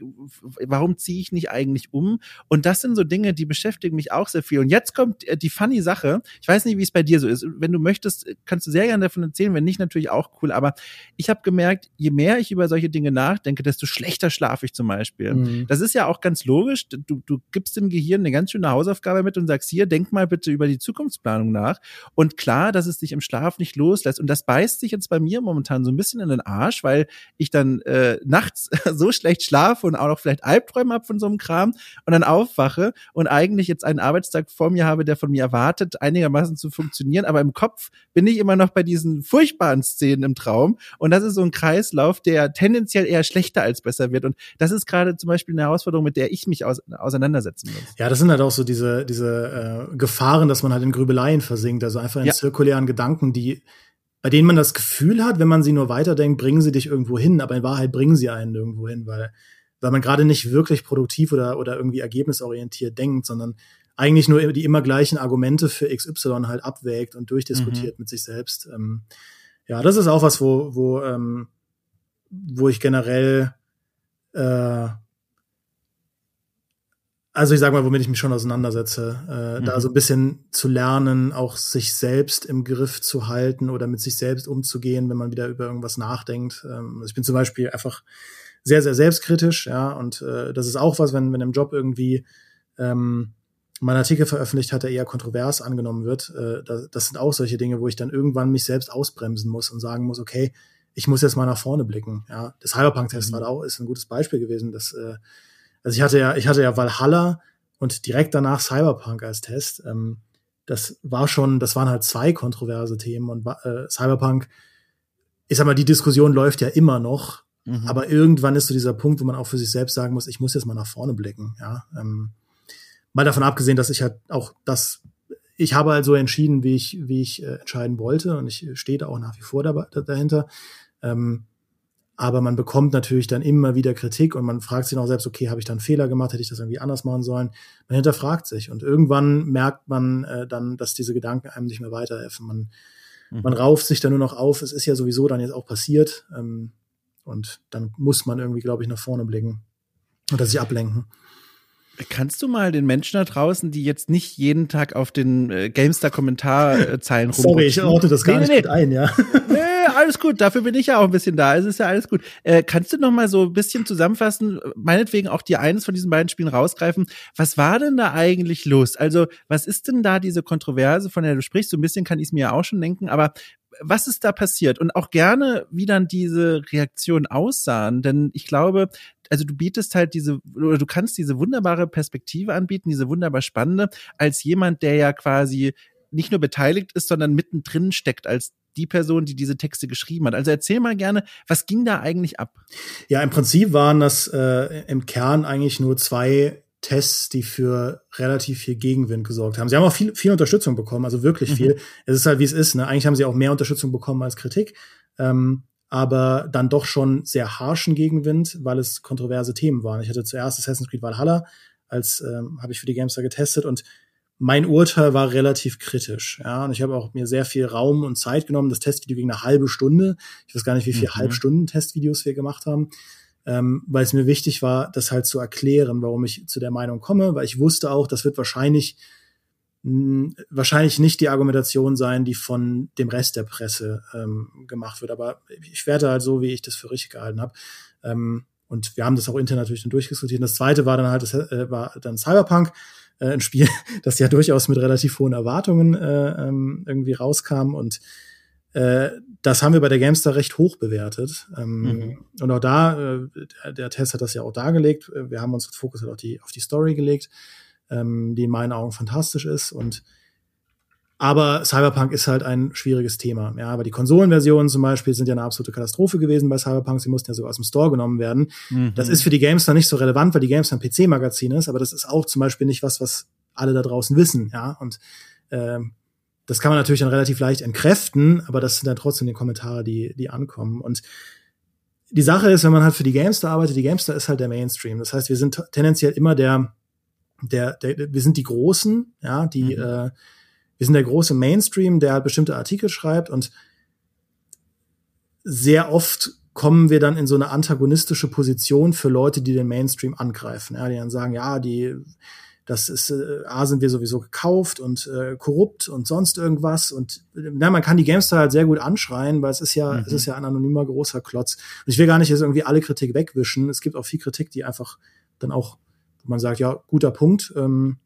Warum ziehe ich nicht eigentlich um? Und das sind so Dinge, die beschäftigen mich auch sehr viel. Und jetzt kommt äh, die funny Sache. Ich weiß nicht, wie es bei dir so ist. Wenn du möchtest, kannst du sehr gerne davon erzählen. Wenn nicht, natürlich auch cool. Aber ich habe gemerkt, je mehr ich über solche Dinge nachdenke, desto schlechter schlafe ich zum Beispiel. Mhm. Das ist ja auch ganz logisch. Du, du gibst dem Gehirn eine ganz schöne Hausaufgabe mit und sagst, hier, denk mal bitte über die Zukunftsplanung nach. Und klar, dass es dich im Schlaf nicht loslässt. Und das beißt sich jetzt bei mir momentan so ein bisschen in den Arsch, weil ich dann äh, nachts so schlecht schlafe und auch noch vielleicht Albträume habe von so einem Kram und dann aufwache und eigentlich jetzt einen Arbeitstag vor mir habe, der von mir erwartet, einigermaßen zu funktionieren. Aber im Kopf bin ich immer noch bei diesen furchtbaren Szenen im Traum. Und das ist so ein Kreislauf, der tendenziell eher schlechter als besser wird. Und das ist gerade zum Beispiel eine Herausforderung, mit der ich mich aus, auseinandersetzen muss. Ja, das sind halt auch so diese, diese äh, Gefahren, dass man halt in Grübeleien versinkt, also einfach in ja. zirkulären Gedanken, die bei denen man das Gefühl hat, wenn man sie nur weiterdenkt, bringen sie dich irgendwo hin, aber in Wahrheit bringen sie einen irgendwo hin, weil, weil man gerade nicht wirklich produktiv oder, oder irgendwie ergebnisorientiert denkt, sondern eigentlich nur die immer gleichen Argumente für XY halt abwägt und durchdiskutiert mhm. mit sich selbst. Ähm, ja, das ist auch was, wo, wo, ähm, wo ich generell äh, also ich sag mal, womit ich mich schon auseinandersetze, äh, mhm. da so ein bisschen zu lernen, auch sich selbst im Griff zu halten oder mit sich selbst umzugehen, wenn man wieder über irgendwas nachdenkt. Ähm, also ich bin zum Beispiel einfach sehr, sehr selbstkritisch, ja, und äh, das ist auch was, wenn, wenn im Job irgendwie ähm, mein Artikel veröffentlicht hat, der eher kontrovers angenommen wird. Äh, das, das sind auch solche Dinge, wo ich dann irgendwann mich selbst ausbremsen muss und sagen muss, okay, ich muss jetzt mal nach vorne blicken. Ja, das Cyberpunk-Test mhm. war da auch ist ein gutes Beispiel gewesen, dass äh, also ich hatte ja, ich hatte ja Valhalla und direkt danach Cyberpunk als Test. Ähm, das war schon, das waren halt zwei kontroverse Themen und äh, Cyberpunk, ich sag mal, die Diskussion läuft ja immer noch, mhm. aber irgendwann ist so dieser Punkt, wo man auch für sich selbst sagen muss, ich muss jetzt mal nach vorne blicken, ja. Ähm, mal davon abgesehen, dass ich halt auch das, ich habe also entschieden, wie ich, wie ich äh, entscheiden wollte und ich stehe da auch nach wie vor da, dahinter. Ähm, aber man bekommt natürlich dann immer wieder Kritik und man fragt sich auch selbst, okay, habe ich da einen Fehler gemacht, hätte ich das irgendwie anders machen sollen? Man hinterfragt sich und irgendwann merkt man äh, dann, dass diese Gedanken einem nicht mehr weiterhelfen. Man, mhm. man rauft sich dann nur noch auf, es ist ja sowieso dann jetzt auch passiert ähm, und dann muss man irgendwie, glaube ich, nach vorne blicken oder sich ablenken. Kannst du mal den Menschen da draußen, die jetzt nicht jeden Tag auf den äh, Gamestar-Kommentarzeilen äh, Sorry, ich ordne das gar nee, nicht nee, ein, ja. Nee, ja, alles gut. Dafür bin ich ja auch ein bisschen da. Es ist ja alles gut. Äh, kannst du noch mal so ein bisschen zusammenfassen, meinetwegen auch dir eines von diesen beiden Spielen rausgreifen? Was war denn da eigentlich los? Also, was ist denn da diese Kontroverse, von der du sprichst? So ein bisschen kann ich es mir ja auch schon denken, aber was ist da passiert? Und auch gerne, wie dann diese Reaktionen aussahen. Denn ich glaube, also du bietest halt diese, oder du kannst diese wunderbare Perspektive anbieten, diese wunderbar spannende, als jemand, der ja quasi nicht nur beteiligt ist, sondern mittendrin steckt als die Person, die diese Texte geschrieben hat. Also erzähl mal gerne, was ging da eigentlich ab? Ja, im Prinzip waren das äh, im Kern eigentlich nur zwei Tests, die für relativ viel Gegenwind gesorgt haben. Sie haben auch viel, viel Unterstützung bekommen, also wirklich mhm. viel. Es ist halt, wie es ist. Ne? Eigentlich haben sie auch mehr Unterstützung bekommen als Kritik, ähm, aber dann doch schon sehr harschen Gegenwind, weil es kontroverse Themen waren. Ich hatte zuerst Assassin's Creed Valhalla, als ähm, habe ich für die Gamester getestet und mein Urteil war relativ kritisch. Ja, und ich habe auch mir sehr viel Raum und Zeit genommen. Das Testvideo ging eine halbe Stunde. Ich weiß gar nicht, wie viele mhm. Halbstunden Testvideos wir gemacht haben ähm, weil es mir wichtig war, das halt zu erklären, warum ich zu der Meinung komme, weil ich wusste auch, das wird wahrscheinlich mh, wahrscheinlich nicht die Argumentation sein, die von dem Rest der Presse ähm, gemacht wird. Aber ich werde halt so, wie ich das für richtig gehalten habe. Ähm, und wir haben das auch intern natürlich dann durchdiskutiert. Und das zweite war dann halt, das äh, war dann Cyberpunk, äh, ein Spiel, das ja durchaus mit relativ hohen Erwartungen äh, ähm, irgendwie rauskam und äh, das haben wir bei der Gamestar recht hoch bewertet. Ähm, mhm. Und auch da, äh, der, der, Test hat das ja auch dargelegt. Wir haben unseren Fokus halt auf die, auf die Story gelegt, ähm, die in meinen Augen fantastisch ist. Und aber Cyberpunk ist halt ein schwieriges Thema. Ja, aber die Konsolenversionen zum Beispiel sind ja eine absolute Katastrophe gewesen bei Cyberpunk. Sie mussten ja sogar aus dem Store genommen werden. Mhm. Das ist für die Gamestar nicht so relevant, weil die Gamestar ein PC-Magazin ist, aber das ist auch zum Beispiel nicht was, was alle da draußen wissen. Ja, und ähm, das kann man natürlich dann relativ leicht entkräften, aber das sind dann trotzdem die Kommentare, die, die ankommen. Und die Sache ist, wenn man halt für die Gamester arbeitet, die Gamester ist halt der Mainstream. Das heißt, wir sind tendenziell immer der, der, der wir sind die Großen, ja, die, mhm. äh, wir sind der große Mainstream, der halt bestimmte Artikel schreibt und sehr oft kommen wir dann in so eine antagonistische Position für Leute, die den Mainstream angreifen. Ja, die dann sagen, ja, die das ist, äh, A, sind wir sowieso gekauft und äh, korrupt und sonst irgendwas. Und na, man kann die Gamestar halt sehr gut anschreien, weil es ist ja, mhm. es ist ja ein anonymer großer Klotz. Und ich will gar nicht jetzt irgendwie alle Kritik wegwischen. Es gibt auch viel Kritik, die einfach dann auch, wo man sagt, ja, guter Punkt, ähm,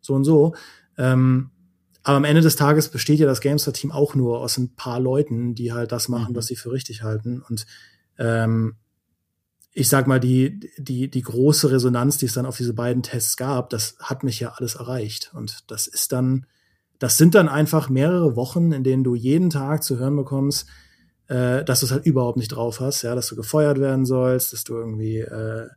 so und so. Ähm, aber am Ende des Tages besteht ja das Gamestar-Team auch nur aus ein paar Leuten, die halt das machen, mhm. was sie für richtig halten. Und ähm, ich sag mal, die, die, die große Resonanz, die es dann auf diese beiden Tests gab, das hat mich ja alles erreicht. Und das ist dann, das sind dann einfach mehrere Wochen, in denen du jeden Tag zu hören bekommst, äh, dass du es halt überhaupt nicht drauf hast, ja, dass du gefeuert werden sollst, dass du irgendwie äh,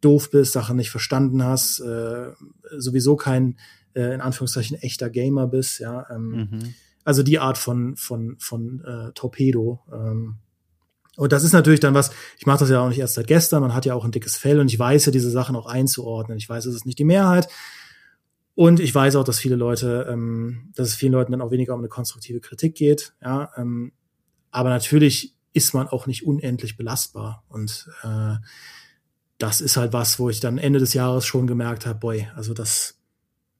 doof bist, Sachen nicht verstanden hast, äh, sowieso kein, äh, in Anführungszeichen, echter Gamer bist, ja. Ähm, mhm. Also die Art von, von, von äh, Torpedo. Ähm, und das ist natürlich dann was, ich mache das ja auch nicht erst seit gestern, man hat ja auch ein dickes Fell und ich weiß ja, diese Sachen auch einzuordnen. Ich weiß, es ist nicht die Mehrheit. Und ich weiß auch, dass viele Leute, ähm, dass es vielen Leuten dann auch weniger um eine konstruktive Kritik geht. Ja, ähm, aber natürlich ist man auch nicht unendlich belastbar. Und äh, das ist halt was, wo ich dann Ende des Jahres schon gemerkt habe, boy, also das,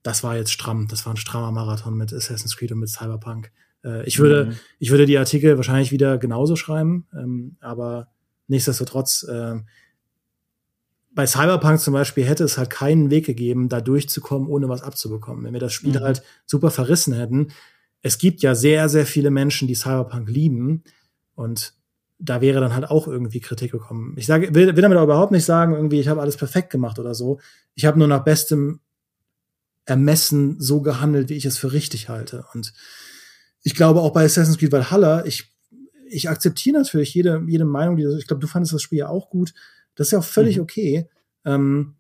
das war jetzt stramm, das war ein strammer Marathon mit Assassin's Creed und mit Cyberpunk. Äh, ich würde, mhm. ich würde die Artikel wahrscheinlich wieder genauso schreiben, ähm, aber nichtsdestotrotz, äh, bei Cyberpunk zum Beispiel hätte es halt keinen Weg gegeben, da durchzukommen, ohne was abzubekommen. Wenn wir das Spiel mhm. halt super verrissen hätten. Es gibt ja sehr, sehr viele Menschen, die Cyberpunk lieben und da wäre dann halt auch irgendwie Kritik gekommen. Ich sage, will, will damit aber überhaupt nicht sagen, irgendwie, ich habe alles perfekt gemacht oder so. Ich habe nur nach bestem Ermessen so gehandelt, wie ich es für richtig halte. Und ich glaube auch bei Assassin's Creed Valhalla, ich, ich akzeptiere natürlich jede, jede Meinung, die, ich glaube, du fandest das Spiel ja auch gut. Das ist ja auch völlig mhm. okay. Ähm,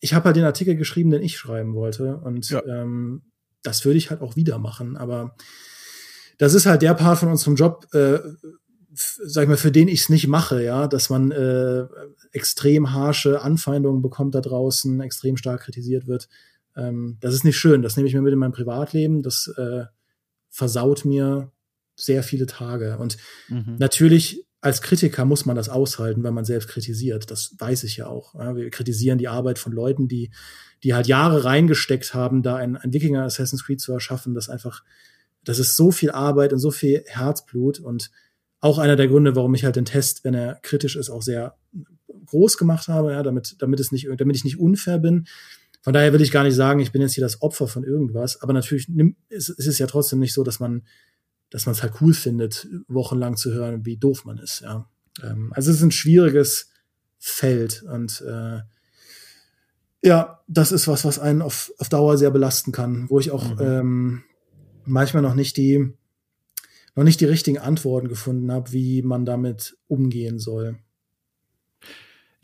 ich habe halt den Artikel geschrieben, den ich schreiben wollte. Und ja. ähm, das würde ich halt auch wieder machen. Aber das ist halt der Part von unserem Job, äh, sag ich mal, für den ich es nicht mache, ja, dass man äh, extrem harsche Anfeindungen bekommt da draußen, extrem stark kritisiert wird. Ähm, das ist nicht schön. Das nehme ich mir mit in mein Privatleben. Das äh, versaut mir sehr viele Tage. Und mhm. natürlich als Kritiker muss man das aushalten, wenn man selbst kritisiert. Das weiß ich ja auch. wir kritisieren die Arbeit von Leuten, die, die halt Jahre reingesteckt haben, da ein, ein Wikinger Assassin's Creed zu erschaffen, das einfach, das ist so viel Arbeit und so viel Herzblut und auch einer der Gründe, warum ich halt den Test, wenn er kritisch ist, auch sehr groß gemacht habe, ja, damit, damit es nicht, damit ich nicht unfair bin. Von daher will ich gar nicht sagen, ich bin jetzt hier das Opfer von irgendwas, aber natürlich ist, ist es ja trotzdem nicht so, dass man, dass man es halt cool findet, wochenlang zu hören, wie doof man ist, ja. Ähm, also es ist ein schwieriges Feld und äh, ja, das ist was, was einen auf, auf Dauer sehr belasten kann, wo ich auch mhm. ähm, manchmal noch nicht die noch nicht die richtigen Antworten gefunden habe, wie man damit umgehen soll.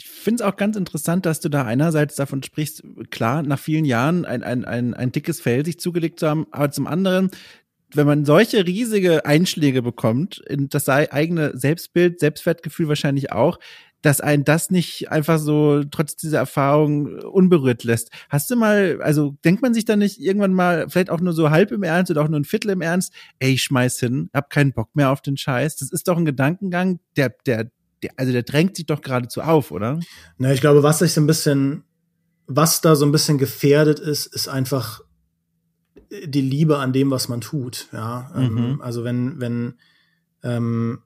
Ich finde es auch ganz interessant, dass du da einerseits davon sprichst, klar, nach vielen Jahren ein, ein, ein, ein dickes Fell sich zugelegt zu haben, aber zum anderen, wenn man solche riesige Einschläge bekommt, in das eigene Selbstbild, Selbstwertgefühl wahrscheinlich auch, dass ein das nicht einfach so trotz dieser Erfahrung unberührt lässt. Hast du mal, also denkt man sich da nicht irgendwann mal, vielleicht auch nur so halb im Ernst oder auch nur ein Viertel im Ernst, ey, ich schmeiß hin, hab keinen Bock mehr auf den Scheiß. Das ist doch ein Gedankengang, der, der, der also der drängt sich doch geradezu auf, oder? Na, ich glaube, was sich so ein bisschen, was da so ein bisschen gefährdet ist, ist einfach die Liebe an dem, was man tut. Ja, ähm, mhm. also wenn, wenn, ähm,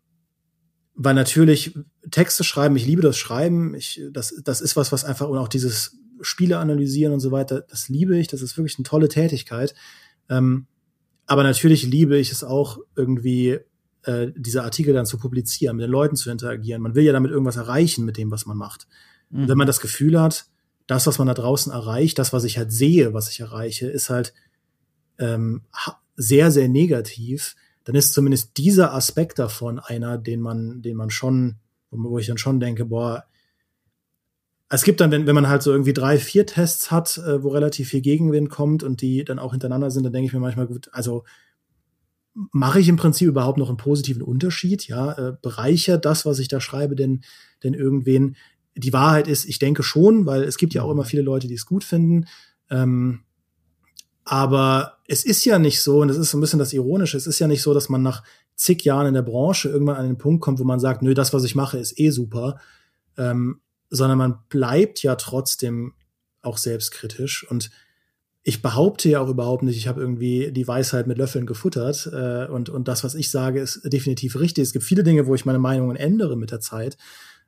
weil natürlich Texte schreiben, ich liebe das Schreiben, ich, das, das ist was, was einfach, und auch dieses Spiele analysieren und so weiter, das liebe ich, das ist wirklich eine tolle Tätigkeit. Ähm, aber natürlich liebe ich es auch irgendwie, äh, diese Artikel dann zu publizieren, mit den Leuten zu interagieren. Man will ja damit irgendwas erreichen mit dem, was man macht. Mhm. wenn man das Gefühl hat, das, was man da draußen erreicht, das, was ich halt sehe, was ich erreiche, ist halt ähm, sehr, sehr negativ, dann ist zumindest dieser Aspekt davon einer, den man, den man schon, wo ich dann schon denke, boah, es gibt dann, wenn, wenn man halt so irgendwie drei, vier Tests hat, äh, wo relativ viel Gegenwind kommt und die dann auch hintereinander sind, dann denke ich mir manchmal, gut, also mache ich im Prinzip überhaupt noch einen positiven Unterschied? Ja, äh, bereichert das, was ich da schreibe, denn, denn irgendwen? Die Wahrheit ist, ich denke schon, weil es gibt ja auch immer viele Leute, die es gut finden. Ähm, aber es ist ja nicht so, und das ist so ein bisschen das Ironische, es ist ja nicht so, dass man nach zig Jahren in der Branche irgendwann an den Punkt kommt, wo man sagt, nö, das, was ich mache, ist eh super, ähm, sondern man bleibt ja trotzdem auch selbstkritisch. Und ich behaupte ja auch überhaupt nicht, ich habe irgendwie die Weisheit mit Löffeln gefuttert äh, und, und das, was ich sage, ist definitiv richtig. Es gibt viele Dinge, wo ich meine Meinungen ändere mit der Zeit.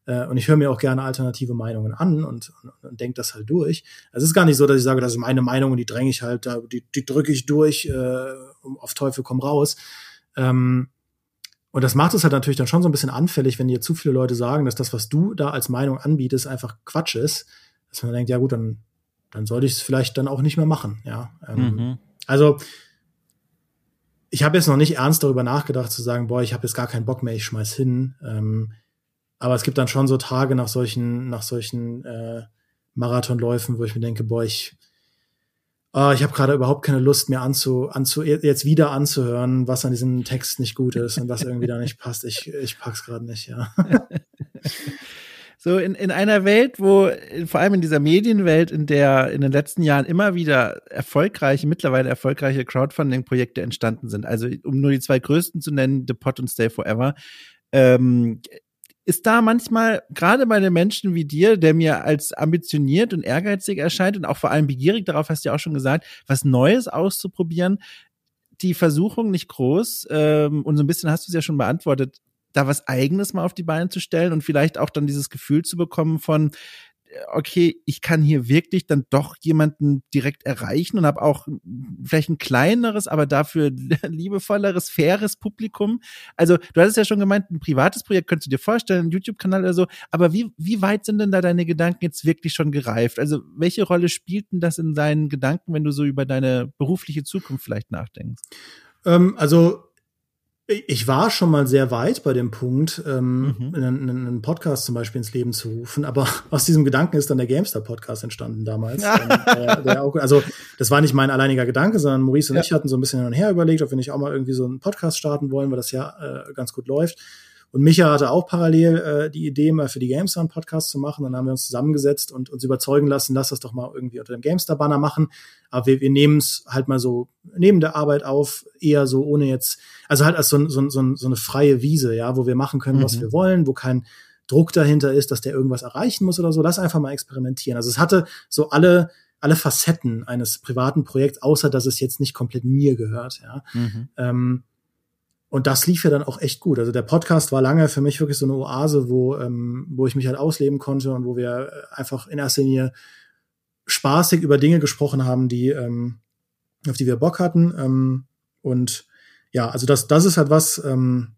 Äh, und ich höre mir auch gerne alternative Meinungen an und, und, und denke das halt durch. Also es ist gar nicht so, dass ich sage, das ist meine Meinung und die dränge ich halt, die, die drücke ich durch, äh, auf Teufel komm raus. Ähm, und das macht es halt natürlich dann schon so ein bisschen anfällig, wenn dir zu viele Leute sagen, dass das, was du da als Meinung anbietest, einfach Quatsch ist. Dass man denkt, ja gut, dann, dann sollte ich es vielleicht dann auch nicht mehr machen. Ja. Ähm, mhm. Also ich habe jetzt noch nicht ernst darüber nachgedacht zu sagen, boah, ich habe jetzt gar keinen Bock mehr, ich schmeiß hin. Ähm, aber es gibt dann schon so Tage nach solchen, nach solchen äh, Marathonläufen, wo ich mir denke, boah, ich, oh, ich habe gerade überhaupt keine Lust mehr anzu, anzu, jetzt wieder anzuhören, was an diesem Text nicht gut ist und was irgendwie da nicht passt. Ich, ich pack's gerade nicht, ja. So in, in einer Welt, wo vor allem in dieser Medienwelt, in der in den letzten Jahren immer wieder erfolgreiche, mittlerweile erfolgreiche Crowdfunding-Projekte entstanden sind. Also um nur die zwei größten zu nennen, The Pot und Stay Forever, ähm, ist da manchmal, gerade bei den Menschen wie dir, der mir als ambitioniert und ehrgeizig erscheint und auch vor allem begierig, darauf hast du ja auch schon gesagt, was Neues auszuprobieren, die Versuchung nicht groß, ähm, und so ein bisschen hast du es ja schon beantwortet, da was Eigenes mal auf die Beine zu stellen und vielleicht auch dann dieses Gefühl zu bekommen von, okay, ich kann hier wirklich dann doch jemanden direkt erreichen und habe auch vielleicht ein kleineres, aber dafür liebevolleres, faires Publikum. Also du hattest ja schon gemeint, ein privates Projekt könntest du dir vorstellen, ein YouTube-Kanal oder so. Aber wie, wie weit sind denn da deine Gedanken jetzt wirklich schon gereift? Also welche Rolle spielten das in deinen Gedanken, wenn du so über deine berufliche Zukunft vielleicht nachdenkst? Ähm, also ich war schon mal sehr weit bei dem Punkt, ähm, mhm. einen, einen, Podcast zum Beispiel ins Leben zu rufen, aber aus diesem Gedanken ist dann der Gamestar-Podcast entstanden damals. ähm, der, der auch, also das war nicht mein alleiniger Gedanke, sondern Maurice und ja. ich hatten so ein bisschen hin und her überlegt, ob wir nicht auch mal irgendwie so einen Podcast starten wollen, weil das ja äh, ganz gut läuft. Und Micha hatte auch parallel äh, die Idee, mal für die GameStar einen Podcast zu machen. Dann haben wir uns zusammengesetzt und uns überzeugen lassen, lass das doch mal irgendwie unter dem GameStar-Banner machen. Aber wir, wir nehmen es halt mal so neben der Arbeit auf, eher so ohne jetzt, also halt als so, so, so, so eine freie Wiese, ja, wo wir machen können, mhm. was wir wollen, wo kein Druck dahinter ist, dass der irgendwas erreichen muss oder so. Lass einfach mal experimentieren. Also es hatte so alle alle Facetten eines privaten Projekts, außer dass es jetzt nicht komplett mir gehört. Ja. Mhm. Ähm, und das lief ja dann auch echt gut. Also der Podcast war lange für mich wirklich so eine Oase, wo, ähm, wo ich mich halt ausleben konnte und wo wir äh, einfach in erster Linie spaßig über Dinge gesprochen haben, die, ähm, auf die wir Bock hatten. Ähm, und ja, also das, das ist halt was, ähm,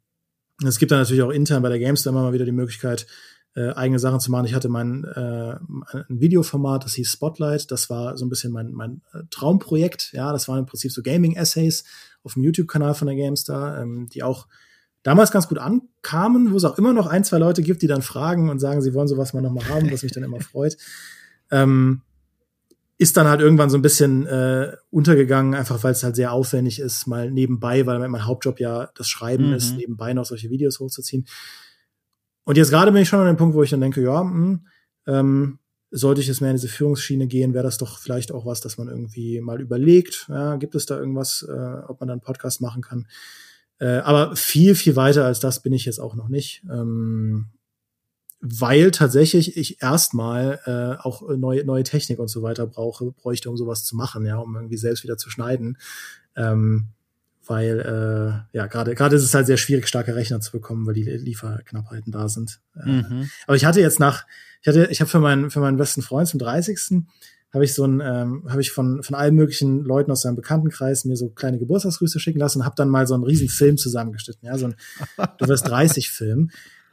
es gibt dann natürlich auch intern bei der Gamester immer mal wieder die Möglichkeit, äh, eigene Sachen zu machen. Ich hatte mein äh, ein Videoformat, das hieß Spotlight. Das war so ein bisschen mein, mein äh, Traumprojekt. Ja, das waren im Prinzip so Gaming-Essays auf dem YouTube-Kanal von der GameStar, ähm, die auch damals ganz gut ankamen, wo es auch immer noch ein, zwei Leute gibt, die dann fragen und sagen, sie wollen sowas mal nochmal haben, was mich dann immer freut. Ähm, ist dann halt irgendwann so ein bisschen äh, untergegangen, einfach weil es halt sehr aufwendig ist, mal nebenbei, weil mein Hauptjob ja das Schreiben mhm. ist, nebenbei noch solche Videos hochzuziehen. Und jetzt gerade bin ich schon an dem Punkt, wo ich dann denke, ja, mh, hm, ähm, sollte ich jetzt mehr in diese Führungsschiene gehen, wäre das doch vielleicht auch was, dass man irgendwie mal überlegt, ja, gibt es da irgendwas, äh, ob man dann einen Podcast machen kann. Äh, aber viel, viel weiter als das bin ich jetzt auch noch nicht. Ähm, weil tatsächlich ich erstmal äh, auch neue, neue Technik und so weiter brauche, bräuchte, um sowas zu machen, ja, um irgendwie selbst wieder zu schneiden. Ähm, weil äh, ja gerade gerade ist es halt sehr schwierig, starke Rechner zu bekommen, weil die Lieferknappheiten da sind. Äh, mhm. Aber ich hatte jetzt nach, ich hatte, ich habe für meinen für meinen besten Freund zum 30. habe ich so ein, ähm, habe ich von von allen möglichen Leuten aus seinem Bekanntenkreis mir so kleine Geburtstagsgrüße schicken lassen und habe dann mal so einen riesen Film zusammengeschnitten, ja, so ein du wirst 30 Film.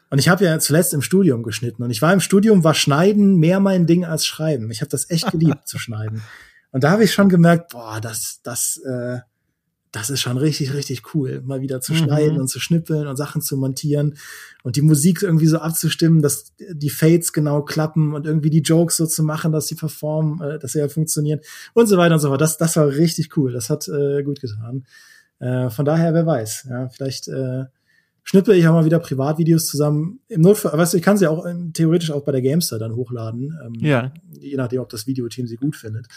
Und ich habe ja zuletzt im Studium geschnitten und ich war im Studium, war Schneiden mehr mein Ding als Schreiben. Ich habe das echt geliebt zu schneiden. Und da habe ich schon gemerkt, boah, das, das, äh, das ist schon richtig, richtig cool, mal wieder zu mhm. schneiden und zu schnippeln und Sachen zu montieren und die Musik irgendwie so abzustimmen, dass die Fades genau klappen und irgendwie die Jokes so zu machen, dass sie performen, äh, dass sie halt funktionieren und so weiter und so fort. Das, das war richtig cool. Das hat äh, gut getan. Äh, von daher, wer weiß, ja, vielleicht äh, schnippel ich auch mal wieder Privatvideos zusammen. Im Notfall, weißt du, ich kann sie auch ähm, theoretisch auch bei der Gamester dann hochladen. Ähm, ja. Je nachdem, ob das Videoteam sie gut findet.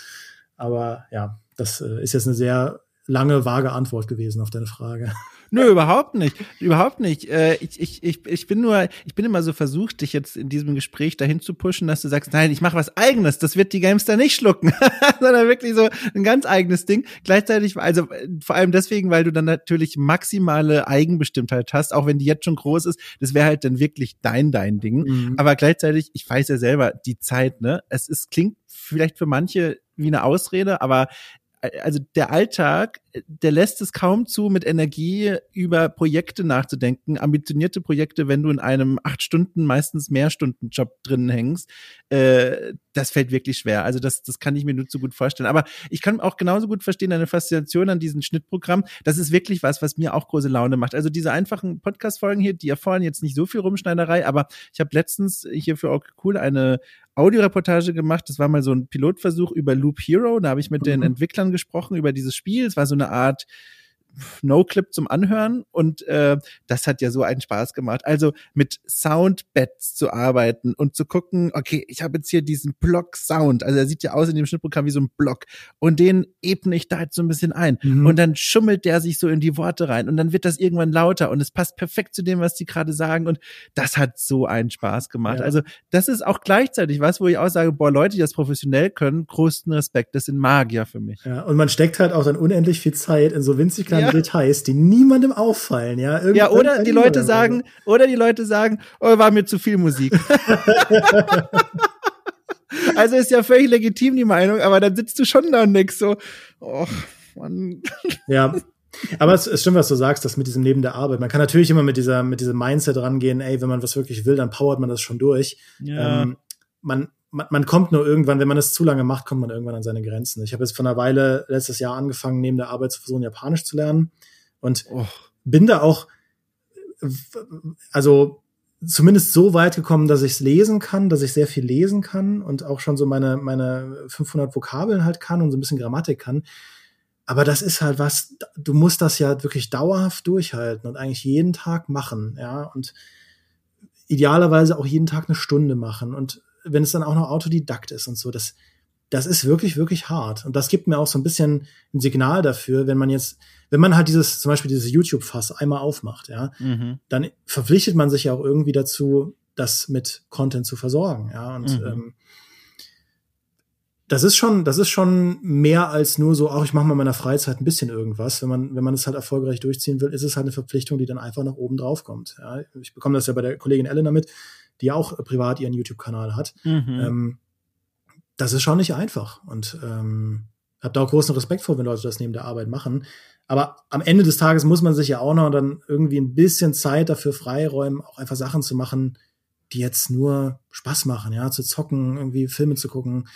Aber ja, das äh, ist jetzt eine sehr lange, vage Antwort gewesen auf deine Frage. Nö, überhaupt nicht. Überhaupt nicht. Äh, ich, ich, ich, ich bin nur, ich bin immer so versucht, dich jetzt in diesem Gespräch dahin zu pushen, dass du sagst, nein, ich mache was eigenes, das wird die Gamester nicht schlucken, sondern wirklich so ein ganz eigenes Ding. Gleichzeitig, also vor allem deswegen, weil du dann natürlich maximale Eigenbestimmtheit hast, auch wenn die jetzt schon groß ist, das wäre halt dann wirklich dein, dein Ding. Mhm. Aber gleichzeitig, ich weiß ja selber, die Zeit, ne, es ist, klingt vielleicht für manche wie eine Ausrede, aber also der Alltag, der lässt es kaum zu, mit Energie über Projekte nachzudenken, ambitionierte Projekte, wenn du in einem acht Stunden, meistens mehr Stunden Job drin hängst. Äh, das fällt wirklich schwer. Also das, das kann ich mir nur zu gut vorstellen. Aber ich kann auch genauso gut verstehen, deine Faszination an diesem Schnittprogramm. Das ist wirklich was, was mir auch große Laune macht. Also diese einfachen Podcast-Folgen hier, die erfordern jetzt nicht so viel Rumschneiderei, aber ich habe letztens hier für auch cool eine Audioreportage gemacht. Das war mal so ein Pilotversuch über Loop Hero. Da habe ich mit mhm. den Entwicklern gesprochen über dieses Spiel. Es war so eine Art No-Clip zum Anhören und äh, das hat ja so einen Spaß gemacht. Also mit Soundbeds zu arbeiten und zu gucken, okay, ich habe jetzt hier diesen Block-Sound, also er sieht ja aus in dem Schnittprogramm wie so ein Block und den ebne ich da jetzt so ein bisschen ein mhm. und dann schummelt der sich so in die Worte rein und dann wird das irgendwann lauter und es passt perfekt zu dem, was die gerade sagen und das hat so einen Spaß gemacht. Ja. Also das ist auch gleichzeitig was, wo ich auch sage, boah, Leute, die das professionell können, größten Respekt, das sind Magier für mich. Ja, und man steckt halt auch dann unendlich viel Zeit in so winzig kleine ja. Details, die niemandem auffallen, ja. Irgendwann ja, oder die Leute sagen, oder die Leute sagen, oh, war mir zu viel Musik. also ist ja völlig legitim die Meinung, aber dann sitzt du schon da und denkst so, oh, Mann. Ja. Aber es, es stimmt, was du sagst, das mit diesem Neben der Arbeit. Man kann natürlich immer mit dieser, mit diesem Mindset rangehen, ey, wenn man was wirklich will, dann powert man das schon durch. Ja. Ähm, man, man, man kommt nur irgendwann, wenn man es zu lange macht, kommt man irgendwann an seine Grenzen. Ich habe jetzt vor einer Weile letztes Jahr angefangen, neben der Arbeit zu versuchen, Japanisch zu lernen und oh. bin da auch, also zumindest so weit gekommen, dass ich es lesen kann, dass ich sehr viel lesen kann und auch schon so meine, meine 500 Vokabeln halt kann und so ein bisschen Grammatik kann. Aber das ist halt was, du musst das ja wirklich dauerhaft durchhalten und eigentlich jeden Tag machen, ja, und idealerweise auch jeden Tag eine Stunde machen und wenn es dann auch noch Autodidakt ist und so, das, das ist wirklich, wirklich hart. Und das gibt mir auch so ein bisschen ein Signal dafür, wenn man jetzt, wenn man halt dieses, zum Beispiel dieses YouTube-Fass einmal aufmacht, ja, mhm. dann verpflichtet man sich ja auch irgendwie dazu, das mit Content zu versorgen, ja. Und mhm. ähm, das ist schon, das ist schon mehr als nur so, auch ich mache mal in meiner Freizeit ein bisschen irgendwas. Wenn man, wenn man es halt erfolgreich durchziehen will, ist es halt eine Verpflichtung, die dann einfach nach oben drauf kommt. Ja, ich bekomme das ja bei der Kollegin Elena mit, die auch privat ihren YouTube-Kanal hat. Mhm. Ähm, das ist schon nicht einfach und ähm, habe da auch großen Respekt vor, wenn Leute das neben der Arbeit machen. Aber am Ende des Tages muss man sich ja auch noch dann irgendwie ein bisschen Zeit dafür freiräumen, auch einfach Sachen zu machen, die jetzt nur Spaß machen, ja, zu zocken, irgendwie Filme zu gucken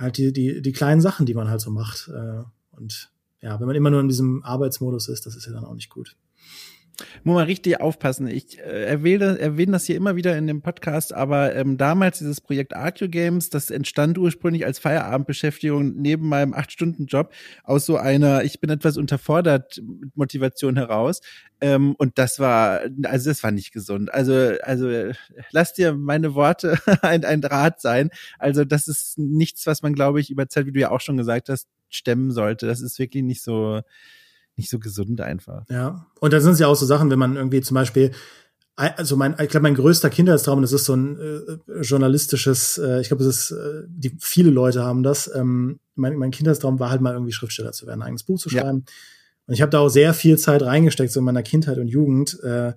halt die, die, die kleinen Sachen, die man halt so macht. Äh, und ja, wenn man immer nur in diesem Arbeitsmodus ist, das ist ja dann auch nicht gut. Muss man richtig aufpassen. Ich äh, erwähne, erwähne das hier immer wieder in dem Podcast, aber ähm, damals dieses Projekt Arceo Games, das entstand ursprünglich als Feierabendbeschäftigung neben meinem acht stunden job aus so einer, ich bin etwas unterfordert Motivation heraus. Ähm, und das war, also das war nicht gesund. Also, also lass dir meine Worte ein, ein Draht sein. Also das ist nichts, was man, glaube ich, über Zeit, wie du ja auch schon gesagt hast, stemmen sollte. Das ist wirklich nicht so, nicht so gesund einfach. Ja, und da sind es ja auch so Sachen, wenn man irgendwie zum Beispiel also mein, ich glaube, mein größter Kindheitstraum, das ist so ein äh, journalistisches, äh, ich glaube, das ist, äh, die viele Leute haben das. Ähm, mein, mein Kindheitstraum war halt mal irgendwie Schriftsteller zu werden, ein eigenes Buch zu schreiben. Ja. Und ich habe da auch sehr viel Zeit reingesteckt, so in meiner Kindheit und Jugend, äh,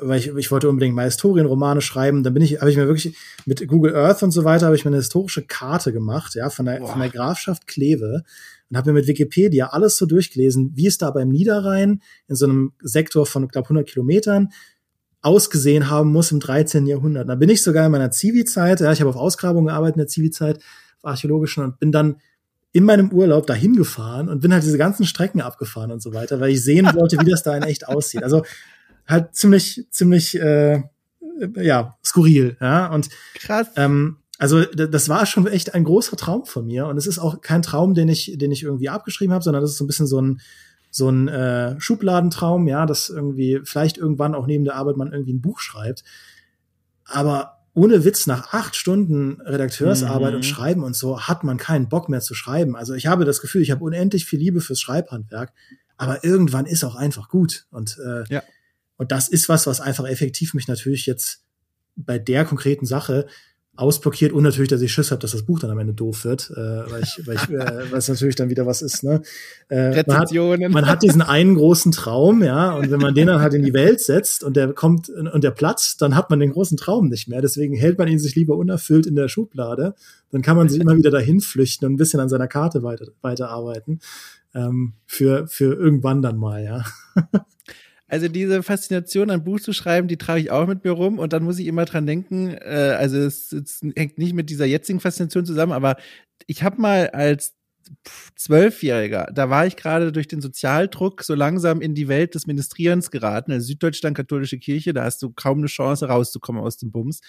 weil ich, ich wollte unbedingt mal Historienromane schreiben. Dann bin ich, habe ich mir wirklich mit Google Earth und so weiter, habe ich mir eine historische Karte gemacht, ja, von der, von der Grafschaft Kleve und habe mir mit Wikipedia alles so durchgelesen, wie es da beim Niederrhein in so einem Sektor von, glaube 100 Kilometern ausgesehen haben muss im 13. Jahrhundert. Da bin ich sogar in meiner Zivi-Zeit, ja, ich habe auf Ausgrabungen gearbeitet in der Zivi-Zeit, auf archäologischen und bin dann in meinem Urlaub dahin gefahren und bin halt diese ganzen Strecken abgefahren und so weiter, weil ich sehen wollte, wie das da in echt aussieht. Also halt ziemlich, ziemlich, äh, ja, skurril, ja. Und krass. Ähm, also das war schon echt ein großer Traum von mir und es ist auch kein Traum, den ich, den ich irgendwie abgeschrieben habe, sondern das ist so ein bisschen so ein so ein äh, Schubladentraum, ja, dass irgendwie vielleicht irgendwann auch neben der Arbeit man irgendwie ein Buch schreibt. Aber ohne Witz, nach acht Stunden Redakteursarbeit mhm. und Schreiben und so hat man keinen Bock mehr zu schreiben. Also ich habe das Gefühl, ich habe unendlich viel Liebe fürs Schreibhandwerk, aber irgendwann ist auch einfach gut. Und, äh, ja. und das ist was, was einfach effektiv mich natürlich jetzt bei der konkreten Sache ausblockiert und natürlich, dass ich Schiss habe, dass das Buch dann am Ende doof wird, äh, weil ich, weil ich, äh, weil es natürlich dann wieder was ist. Ne? Äh, man, hat, man hat diesen einen großen Traum, ja, und wenn man den dann halt in die Welt setzt und der kommt und der platzt, dann hat man den großen Traum nicht mehr. Deswegen hält man ihn sich lieber unerfüllt in der Schublade. Dann kann man sich immer wieder dahin flüchten und ein bisschen an seiner Karte weiter, weiterarbeiten. Ähm, für, für irgendwann dann mal, ja. Also diese Faszination, ein Buch zu schreiben, die trage ich auch mit mir rum und dann muss ich immer dran denken, äh, also es, es hängt nicht mit dieser jetzigen Faszination zusammen, aber ich habe mal als Zwölfjähriger, da war ich gerade durch den Sozialdruck so langsam in die Welt des Ministrierens geraten. Also Süddeutschland katholische Kirche, da hast du kaum eine Chance rauszukommen aus dem Bums.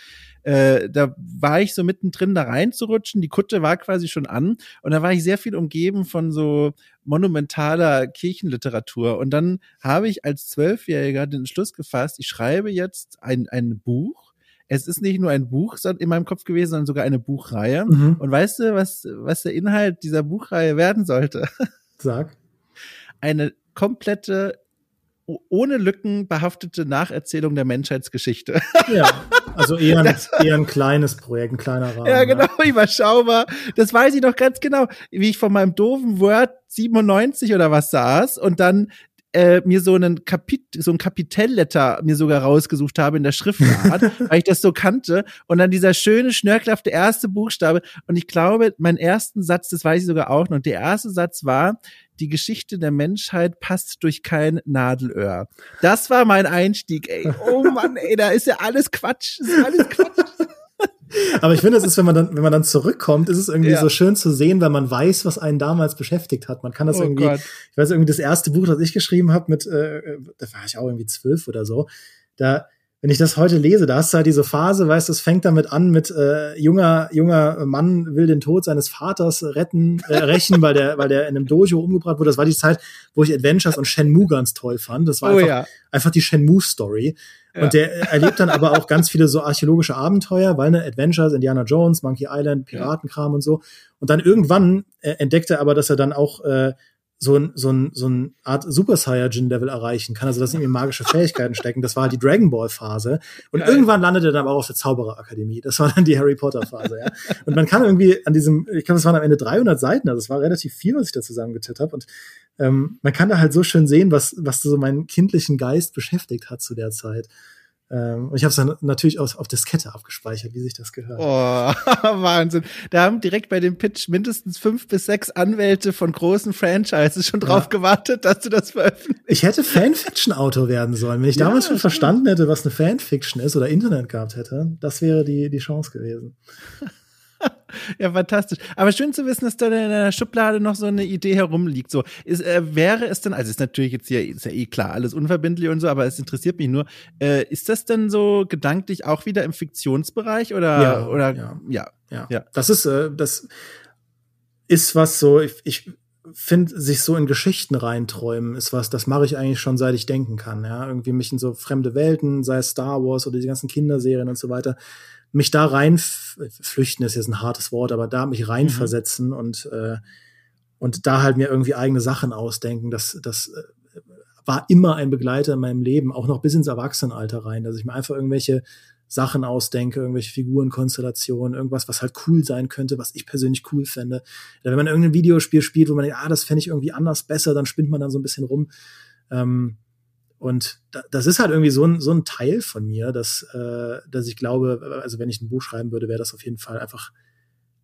Äh, da war ich so mittendrin da reinzurutschen. Die Kutte war quasi schon an und da war ich sehr viel umgeben von so monumentaler Kirchenliteratur. Und dann habe ich als Zwölfjähriger den Entschluss gefasst, ich schreibe jetzt ein, ein Buch es ist nicht nur ein Buch in meinem Kopf gewesen, sondern sogar eine Buchreihe. Mhm. Und weißt du, was, was der Inhalt dieser Buchreihe werden sollte? Sag. Eine komplette ohne Lücken behaftete Nacherzählung der Menschheitsgeschichte. Ja, also eher ein, eher ein kleines Projekt, ein kleiner Rahmen. Ja, genau, ja. überschaubar. Das weiß ich noch ganz genau, wie ich von meinem doofen Word 97 oder was saß und dann äh, mir so einen Kapit so ein Kapitelletter mir sogar rausgesucht habe in der Schriftart, weil ich das so kannte und dann dieser schöne schnörkelhafte erste Buchstabe und ich glaube, mein ersten Satz, das weiß ich sogar auch noch, der erste Satz war die Geschichte der Menschheit passt durch kein Nadelöhr. Das war mein Einstieg, ey. Oh Mann, ey, da ist ja alles Quatsch. Ist alles Quatsch. Aber ich finde, es ist, wenn man dann, wenn man dann zurückkommt, ist es irgendwie ja. so schön zu sehen, weil man weiß, was einen damals beschäftigt hat. Man kann das oh irgendwie, Gott. ich weiß irgendwie das erste Buch, das ich geschrieben habe, mit, äh, da war ich auch irgendwie zwölf oder so. Da, wenn ich das heute lese, da hast du halt diese Phase, weißt du, es fängt damit an mit äh, junger junger Mann will den Tod seines Vaters retten, äh, rächen, weil der weil der in einem Dojo umgebracht wurde. Das war die Zeit, wo ich Adventures und Shenmue ganz toll fand. Das war oh, einfach, ja. einfach die Shenmue Story. Und der erlebt dann aber auch ganz viele so archäologische Abenteuer, weil ne, Adventures, Indiana Jones, Monkey Island, Piratenkram und so. Und dann irgendwann äh, entdeckt er aber, dass er dann auch äh, so ein, so ein, so ein Art Super Saiyajin Level erreichen kann, also dass ihm magische Fähigkeiten stecken. Das war halt die Dragon Ball Phase. Und Geil. irgendwann landet er dann aber auch auf der Zaubererakademie. Das war dann die Harry Potter Phase, ja. Und man kann irgendwie an diesem, ich glaube, das waren am Ende 300 Seiten, also es war relativ viel, was ich da zusammengetippt habe. Und ähm, man kann da halt so schön sehen, was, was so meinen kindlichen Geist beschäftigt hat zu der Zeit. Ähm, und ich habe es dann natürlich auf, auf Diskette abgespeichert, wie sich das gehört. Oh, Wahnsinn. Da haben direkt bei dem Pitch mindestens fünf bis sechs Anwälte von großen Franchises schon drauf ja. gewartet, dass du das veröffentlichst. Ich hätte Fanfiction-Autor werden sollen. Wenn ich ja, damals schon verstanden hätte, was eine Fanfiction ist oder Internet gehabt hätte, das wäre die, die Chance gewesen. ja, fantastisch. Aber schön zu wissen, dass da in der Schublade noch so eine Idee herumliegt. So, ist, äh, wäre es denn, also ist natürlich jetzt hier, ist ja eh klar, alles unverbindlich und so, aber es interessiert mich nur, äh, ist das denn so gedanklich auch wieder im Fiktionsbereich oder, ja, oder, ja, ja, ja. ja. Das ist, äh, das ist was so, ich, ich finde, sich so in Geschichten reinträumen ist was, das mache ich eigentlich schon seit ich denken kann, ja. Irgendwie mich in so fremde Welten, sei es Star Wars oder die ganzen Kinderserien und so weiter, mich da rein flüchten ist jetzt ein hartes Wort, aber da mich reinversetzen mhm. und äh, und da halt mir irgendwie eigene Sachen ausdenken, das das äh, war immer ein Begleiter in meinem Leben, auch noch bis ins Erwachsenenalter rein, dass ich mir einfach irgendwelche Sachen ausdenke, irgendwelche Figurenkonstellationen, irgendwas, was halt cool sein könnte, was ich persönlich cool fände. Wenn man irgendein Videospiel spielt, wo man denkt, ah, das fände ich irgendwie anders besser, dann spinnt man dann so ein bisschen rum. Ähm, und das ist halt irgendwie so ein, so ein Teil von mir, dass, äh, dass ich glaube, also wenn ich ein Buch schreiben würde, wäre das auf jeden Fall einfach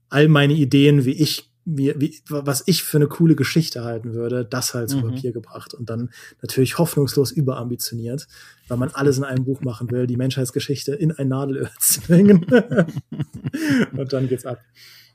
all meine Ideen, wie ich wie, wie, was ich für eine coole Geschichte halten würde, das halt zu mhm. Papier gebracht und dann natürlich hoffnungslos überambitioniert, weil man alles in einem Buch machen will, die Menschheitsgeschichte in ein Nadelöhr zwingen. und dann geht's ab.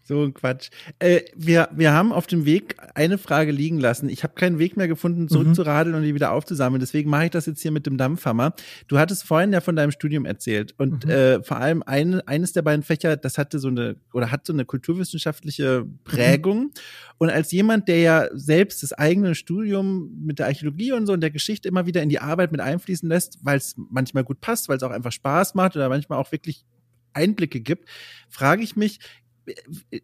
So ein Quatsch. Äh, wir, wir haben auf dem Weg eine Frage liegen lassen. Ich habe keinen Weg mehr gefunden, zurückzuradeln mhm. und die wieder aufzusammeln. Deswegen mache ich das jetzt hier mit dem Dampfhammer. Du hattest vorhin ja von deinem Studium erzählt. Und mhm. äh, vor allem ein, eines der beiden Fächer, das hatte so eine oder hat so eine kulturwissenschaftliche Prägung. Mhm. Und als jemand, der ja selbst das eigene Studium mit der Archäologie und so und der Geschichte immer wieder in die Arbeit mit einfließen lässt, weil es manchmal gut passt, weil es auch einfach Spaß macht oder manchmal auch wirklich Einblicke gibt, frage ich mich,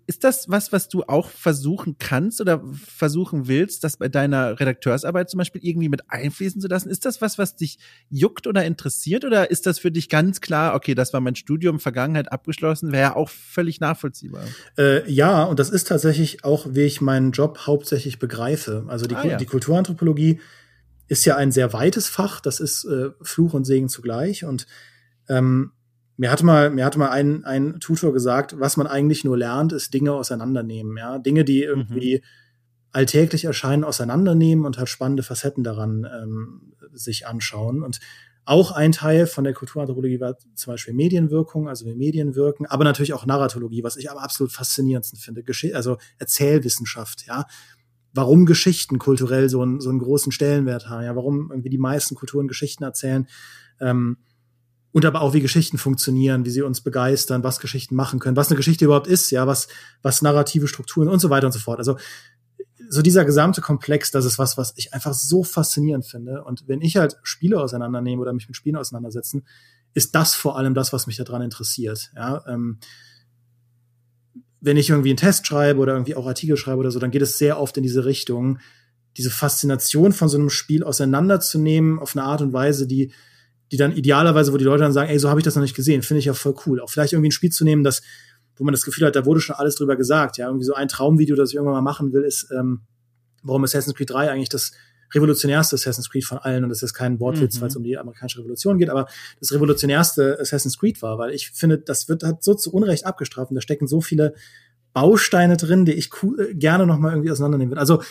ist das was, was du auch versuchen kannst oder versuchen willst, das bei deiner Redakteursarbeit zum Beispiel irgendwie mit einfließen zu lassen? Ist das was, was dich juckt oder interessiert oder ist das für dich ganz klar, okay, das war mein Studium, Vergangenheit abgeschlossen, wäre ja auch völlig nachvollziehbar? Äh, ja, und das ist tatsächlich auch, wie ich meinen Job hauptsächlich begreife. Also die, ah, ja. die Kulturanthropologie ist ja ein sehr weites Fach, das ist äh, Fluch und Segen zugleich und ähm, mir hatte mal, mir hatte mal ein, ein Tutor gesagt, was man eigentlich nur lernt, ist Dinge auseinandernehmen, ja. Dinge, die irgendwie mhm. alltäglich erscheinen, auseinandernehmen und halt spannende Facetten daran ähm, sich anschauen. Und auch ein Teil von der Kulturanthropologie war zum Beispiel Medienwirkung, also wie Medien wirken, aber natürlich auch Narratologie, was ich aber absolut faszinierendsten finde. Gesch also Erzählwissenschaft, ja. Warum Geschichten kulturell so einen, so einen großen Stellenwert haben, ja, warum irgendwie die meisten Kulturen Geschichten erzählen. Ähm, und aber auch wie Geschichten funktionieren, wie sie uns begeistern, was Geschichten machen können, was eine Geschichte überhaupt ist, ja, was, was narrative Strukturen und so weiter und so fort. Also so dieser gesamte Komplex, das ist was, was ich einfach so faszinierend finde. Und wenn ich halt Spiele auseinandernehme oder mich mit Spielen auseinandersetzen, ist das vor allem das, was mich daran interessiert. Ja, ähm, wenn ich irgendwie einen Test schreibe oder irgendwie auch Artikel schreibe oder so, dann geht es sehr oft in diese Richtung, diese Faszination von so einem Spiel auseinanderzunehmen auf eine Art und Weise, die die dann idealerweise, wo die Leute dann sagen, ey, so habe ich das noch nicht gesehen, finde ich ja voll cool. Auch vielleicht irgendwie ein Spiel zu nehmen, das, wo man das Gefühl hat, da wurde schon alles drüber gesagt. Ja, irgendwie so ein Traumvideo, das ich irgendwann mal machen will, ist, ähm, warum Assassin's Creed 3 eigentlich das revolutionärste Assassin's Creed von allen, und das ist kein Wortwitz, mhm. weil es um die amerikanische Revolution geht, aber das revolutionärste Assassin's Creed war, weil ich finde, das wird hat so zu Unrecht abgestraft und da stecken so viele Bausteine drin, die ich cool, äh, gerne noch mal irgendwie auseinandernehmen will. Also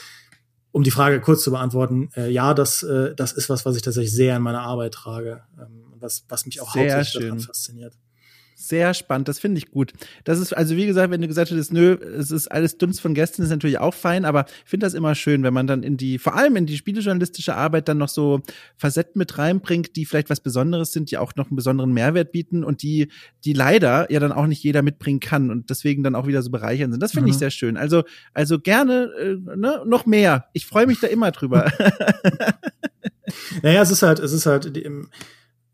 um die Frage kurz zu beantworten, äh, ja, das, äh, das ist was, was ich tatsächlich sehr in meiner Arbeit trage ähm, was, was mich auch sehr hauptsächlich daran fasziniert. Sehr spannend, das finde ich gut. Das ist, also wie gesagt, wenn du gesagt hättest, nö, es ist alles Dunst von gestern, ist natürlich auch fein, aber ich finde das immer schön, wenn man dann in die, vor allem in die spielejournalistische Arbeit dann noch so Facetten mit reinbringt, die vielleicht was Besonderes sind, die auch noch einen besonderen Mehrwert bieten und die, die leider ja dann auch nicht jeder mitbringen kann und deswegen dann auch wieder so bereichern sind. Das finde mhm. ich sehr schön. Also, also gerne, äh, ne, noch mehr. Ich freue mich da immer drüber. naja, es ist halt, es ist halt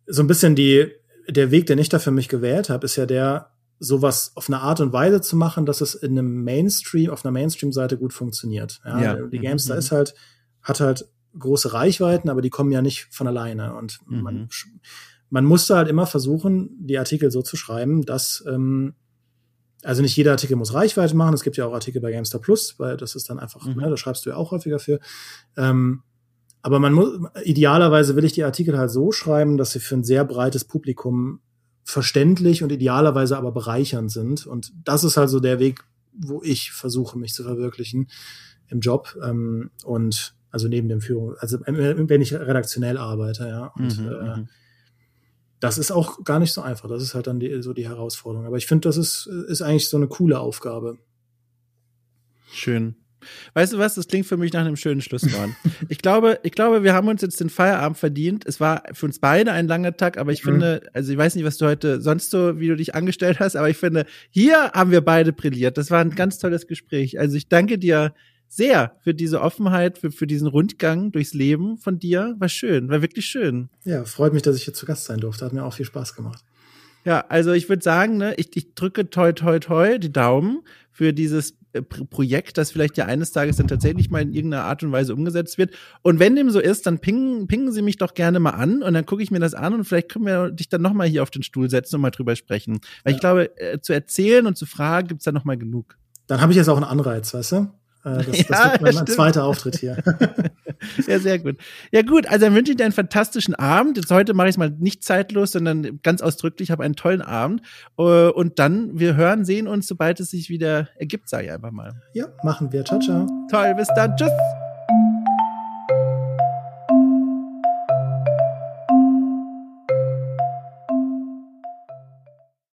so ein bisschen die, der Weg, den ich da für mich gewählt habe, ist ja der, sowas auf eine Art und Weise zu machen, dass es in einem Mainstream, auf einer Mainstream-Seite gut funktioniert. Ja, ja. Die Gamestar mhm. ist halt, hat halt große Reichweiten, aber die kommen ja nicht von alleine. Und mhm. man, man musste halt immer versuchen, die Artikel so zu schreiben, dass ähm, also nicht jeder Artikel muss Reichweite machen. Es gibt ja auch Artikel bei Gamestar Plus, weil das ist dann einfach, mhm. ne, da schreibst du ja auch häufiger für. Ähm, aber man muss, idealerweise will ich die Artikel halt so schreiben, dass sie für ein sehr breites Publikum verständlich und idealerweise aber bereichernd sind. Und das ist halt so der Weg, wo ich versuche, mich zu verwirklichen im Job. Ähm, und also neben dem Führung, also wenn ich redaktionell arbeite, ja. Und mhm, äh, mhm das ist auch gar nicht so einfach. Das ist halt dann die, so die Herausforderung. Aber ich finde, das ist, ist eigentlich so eine coole Aufgabe. Schön. Weißt du was? Das klingt für mich nach einem schönen Schlusswort. ich glaube, ich glaube, wir haben uns jetzt den Feierabend verdient. Es war für uns beide ein langer Tag, aber ich mhm. finde, also ich weiß nicht, was du heute sonst so, wie du dich angestellt hast, aber ich finde, hier haben wir beide brilliert. Das war ein ganz tolles Gespräch. Also ich danke dir sehr für diese Offenheit, für, für diesen Rundgang durchs Leben von dir. War schön, war wirklich schön. Ja, freut mich, dass ich hier zu Gast sein durfte. Hat mir auch viel Spaß gemacht. Ja, also ich würde sagen, ne, ich, ich drücke toi toi toi die Daumen für dieses Projekt, das vielleicht ja eines Tages dann tatsächlich mal in irgendeiner Art und Weise umgesetzt wird. Und wenn dem so ist, dann pingen, pingen Sie mich doch gerne mal an und dann gucke ich mir das an und vielleicht können wir dich dann nochmal hier auf den Stuhl setzen und mal drüber sprechen. Weil ja. ich glaube, äh, zu erzählen und zu fragen gibt's da nochmal genug. Dann habe ich jetzt auch einen Anreiz, weißt du? Äh, das, ja, das wird mein, zweiter Auftritt hier. ja, sehr gut. Ja, gut, also dann wünsche ich dir einen fantastischen Abend. Jetzt heute mache ich es mal nicht zeitlos, sondern ganz ausdrücklich, habe einen tollen Abend. Äh, und dann, wir hören, sehen uns, sobald es sich wieder ergibt, sage ich einfach mal. Ja, machen wir. Ciao, ciao. Toll, bis dann. Tschüss.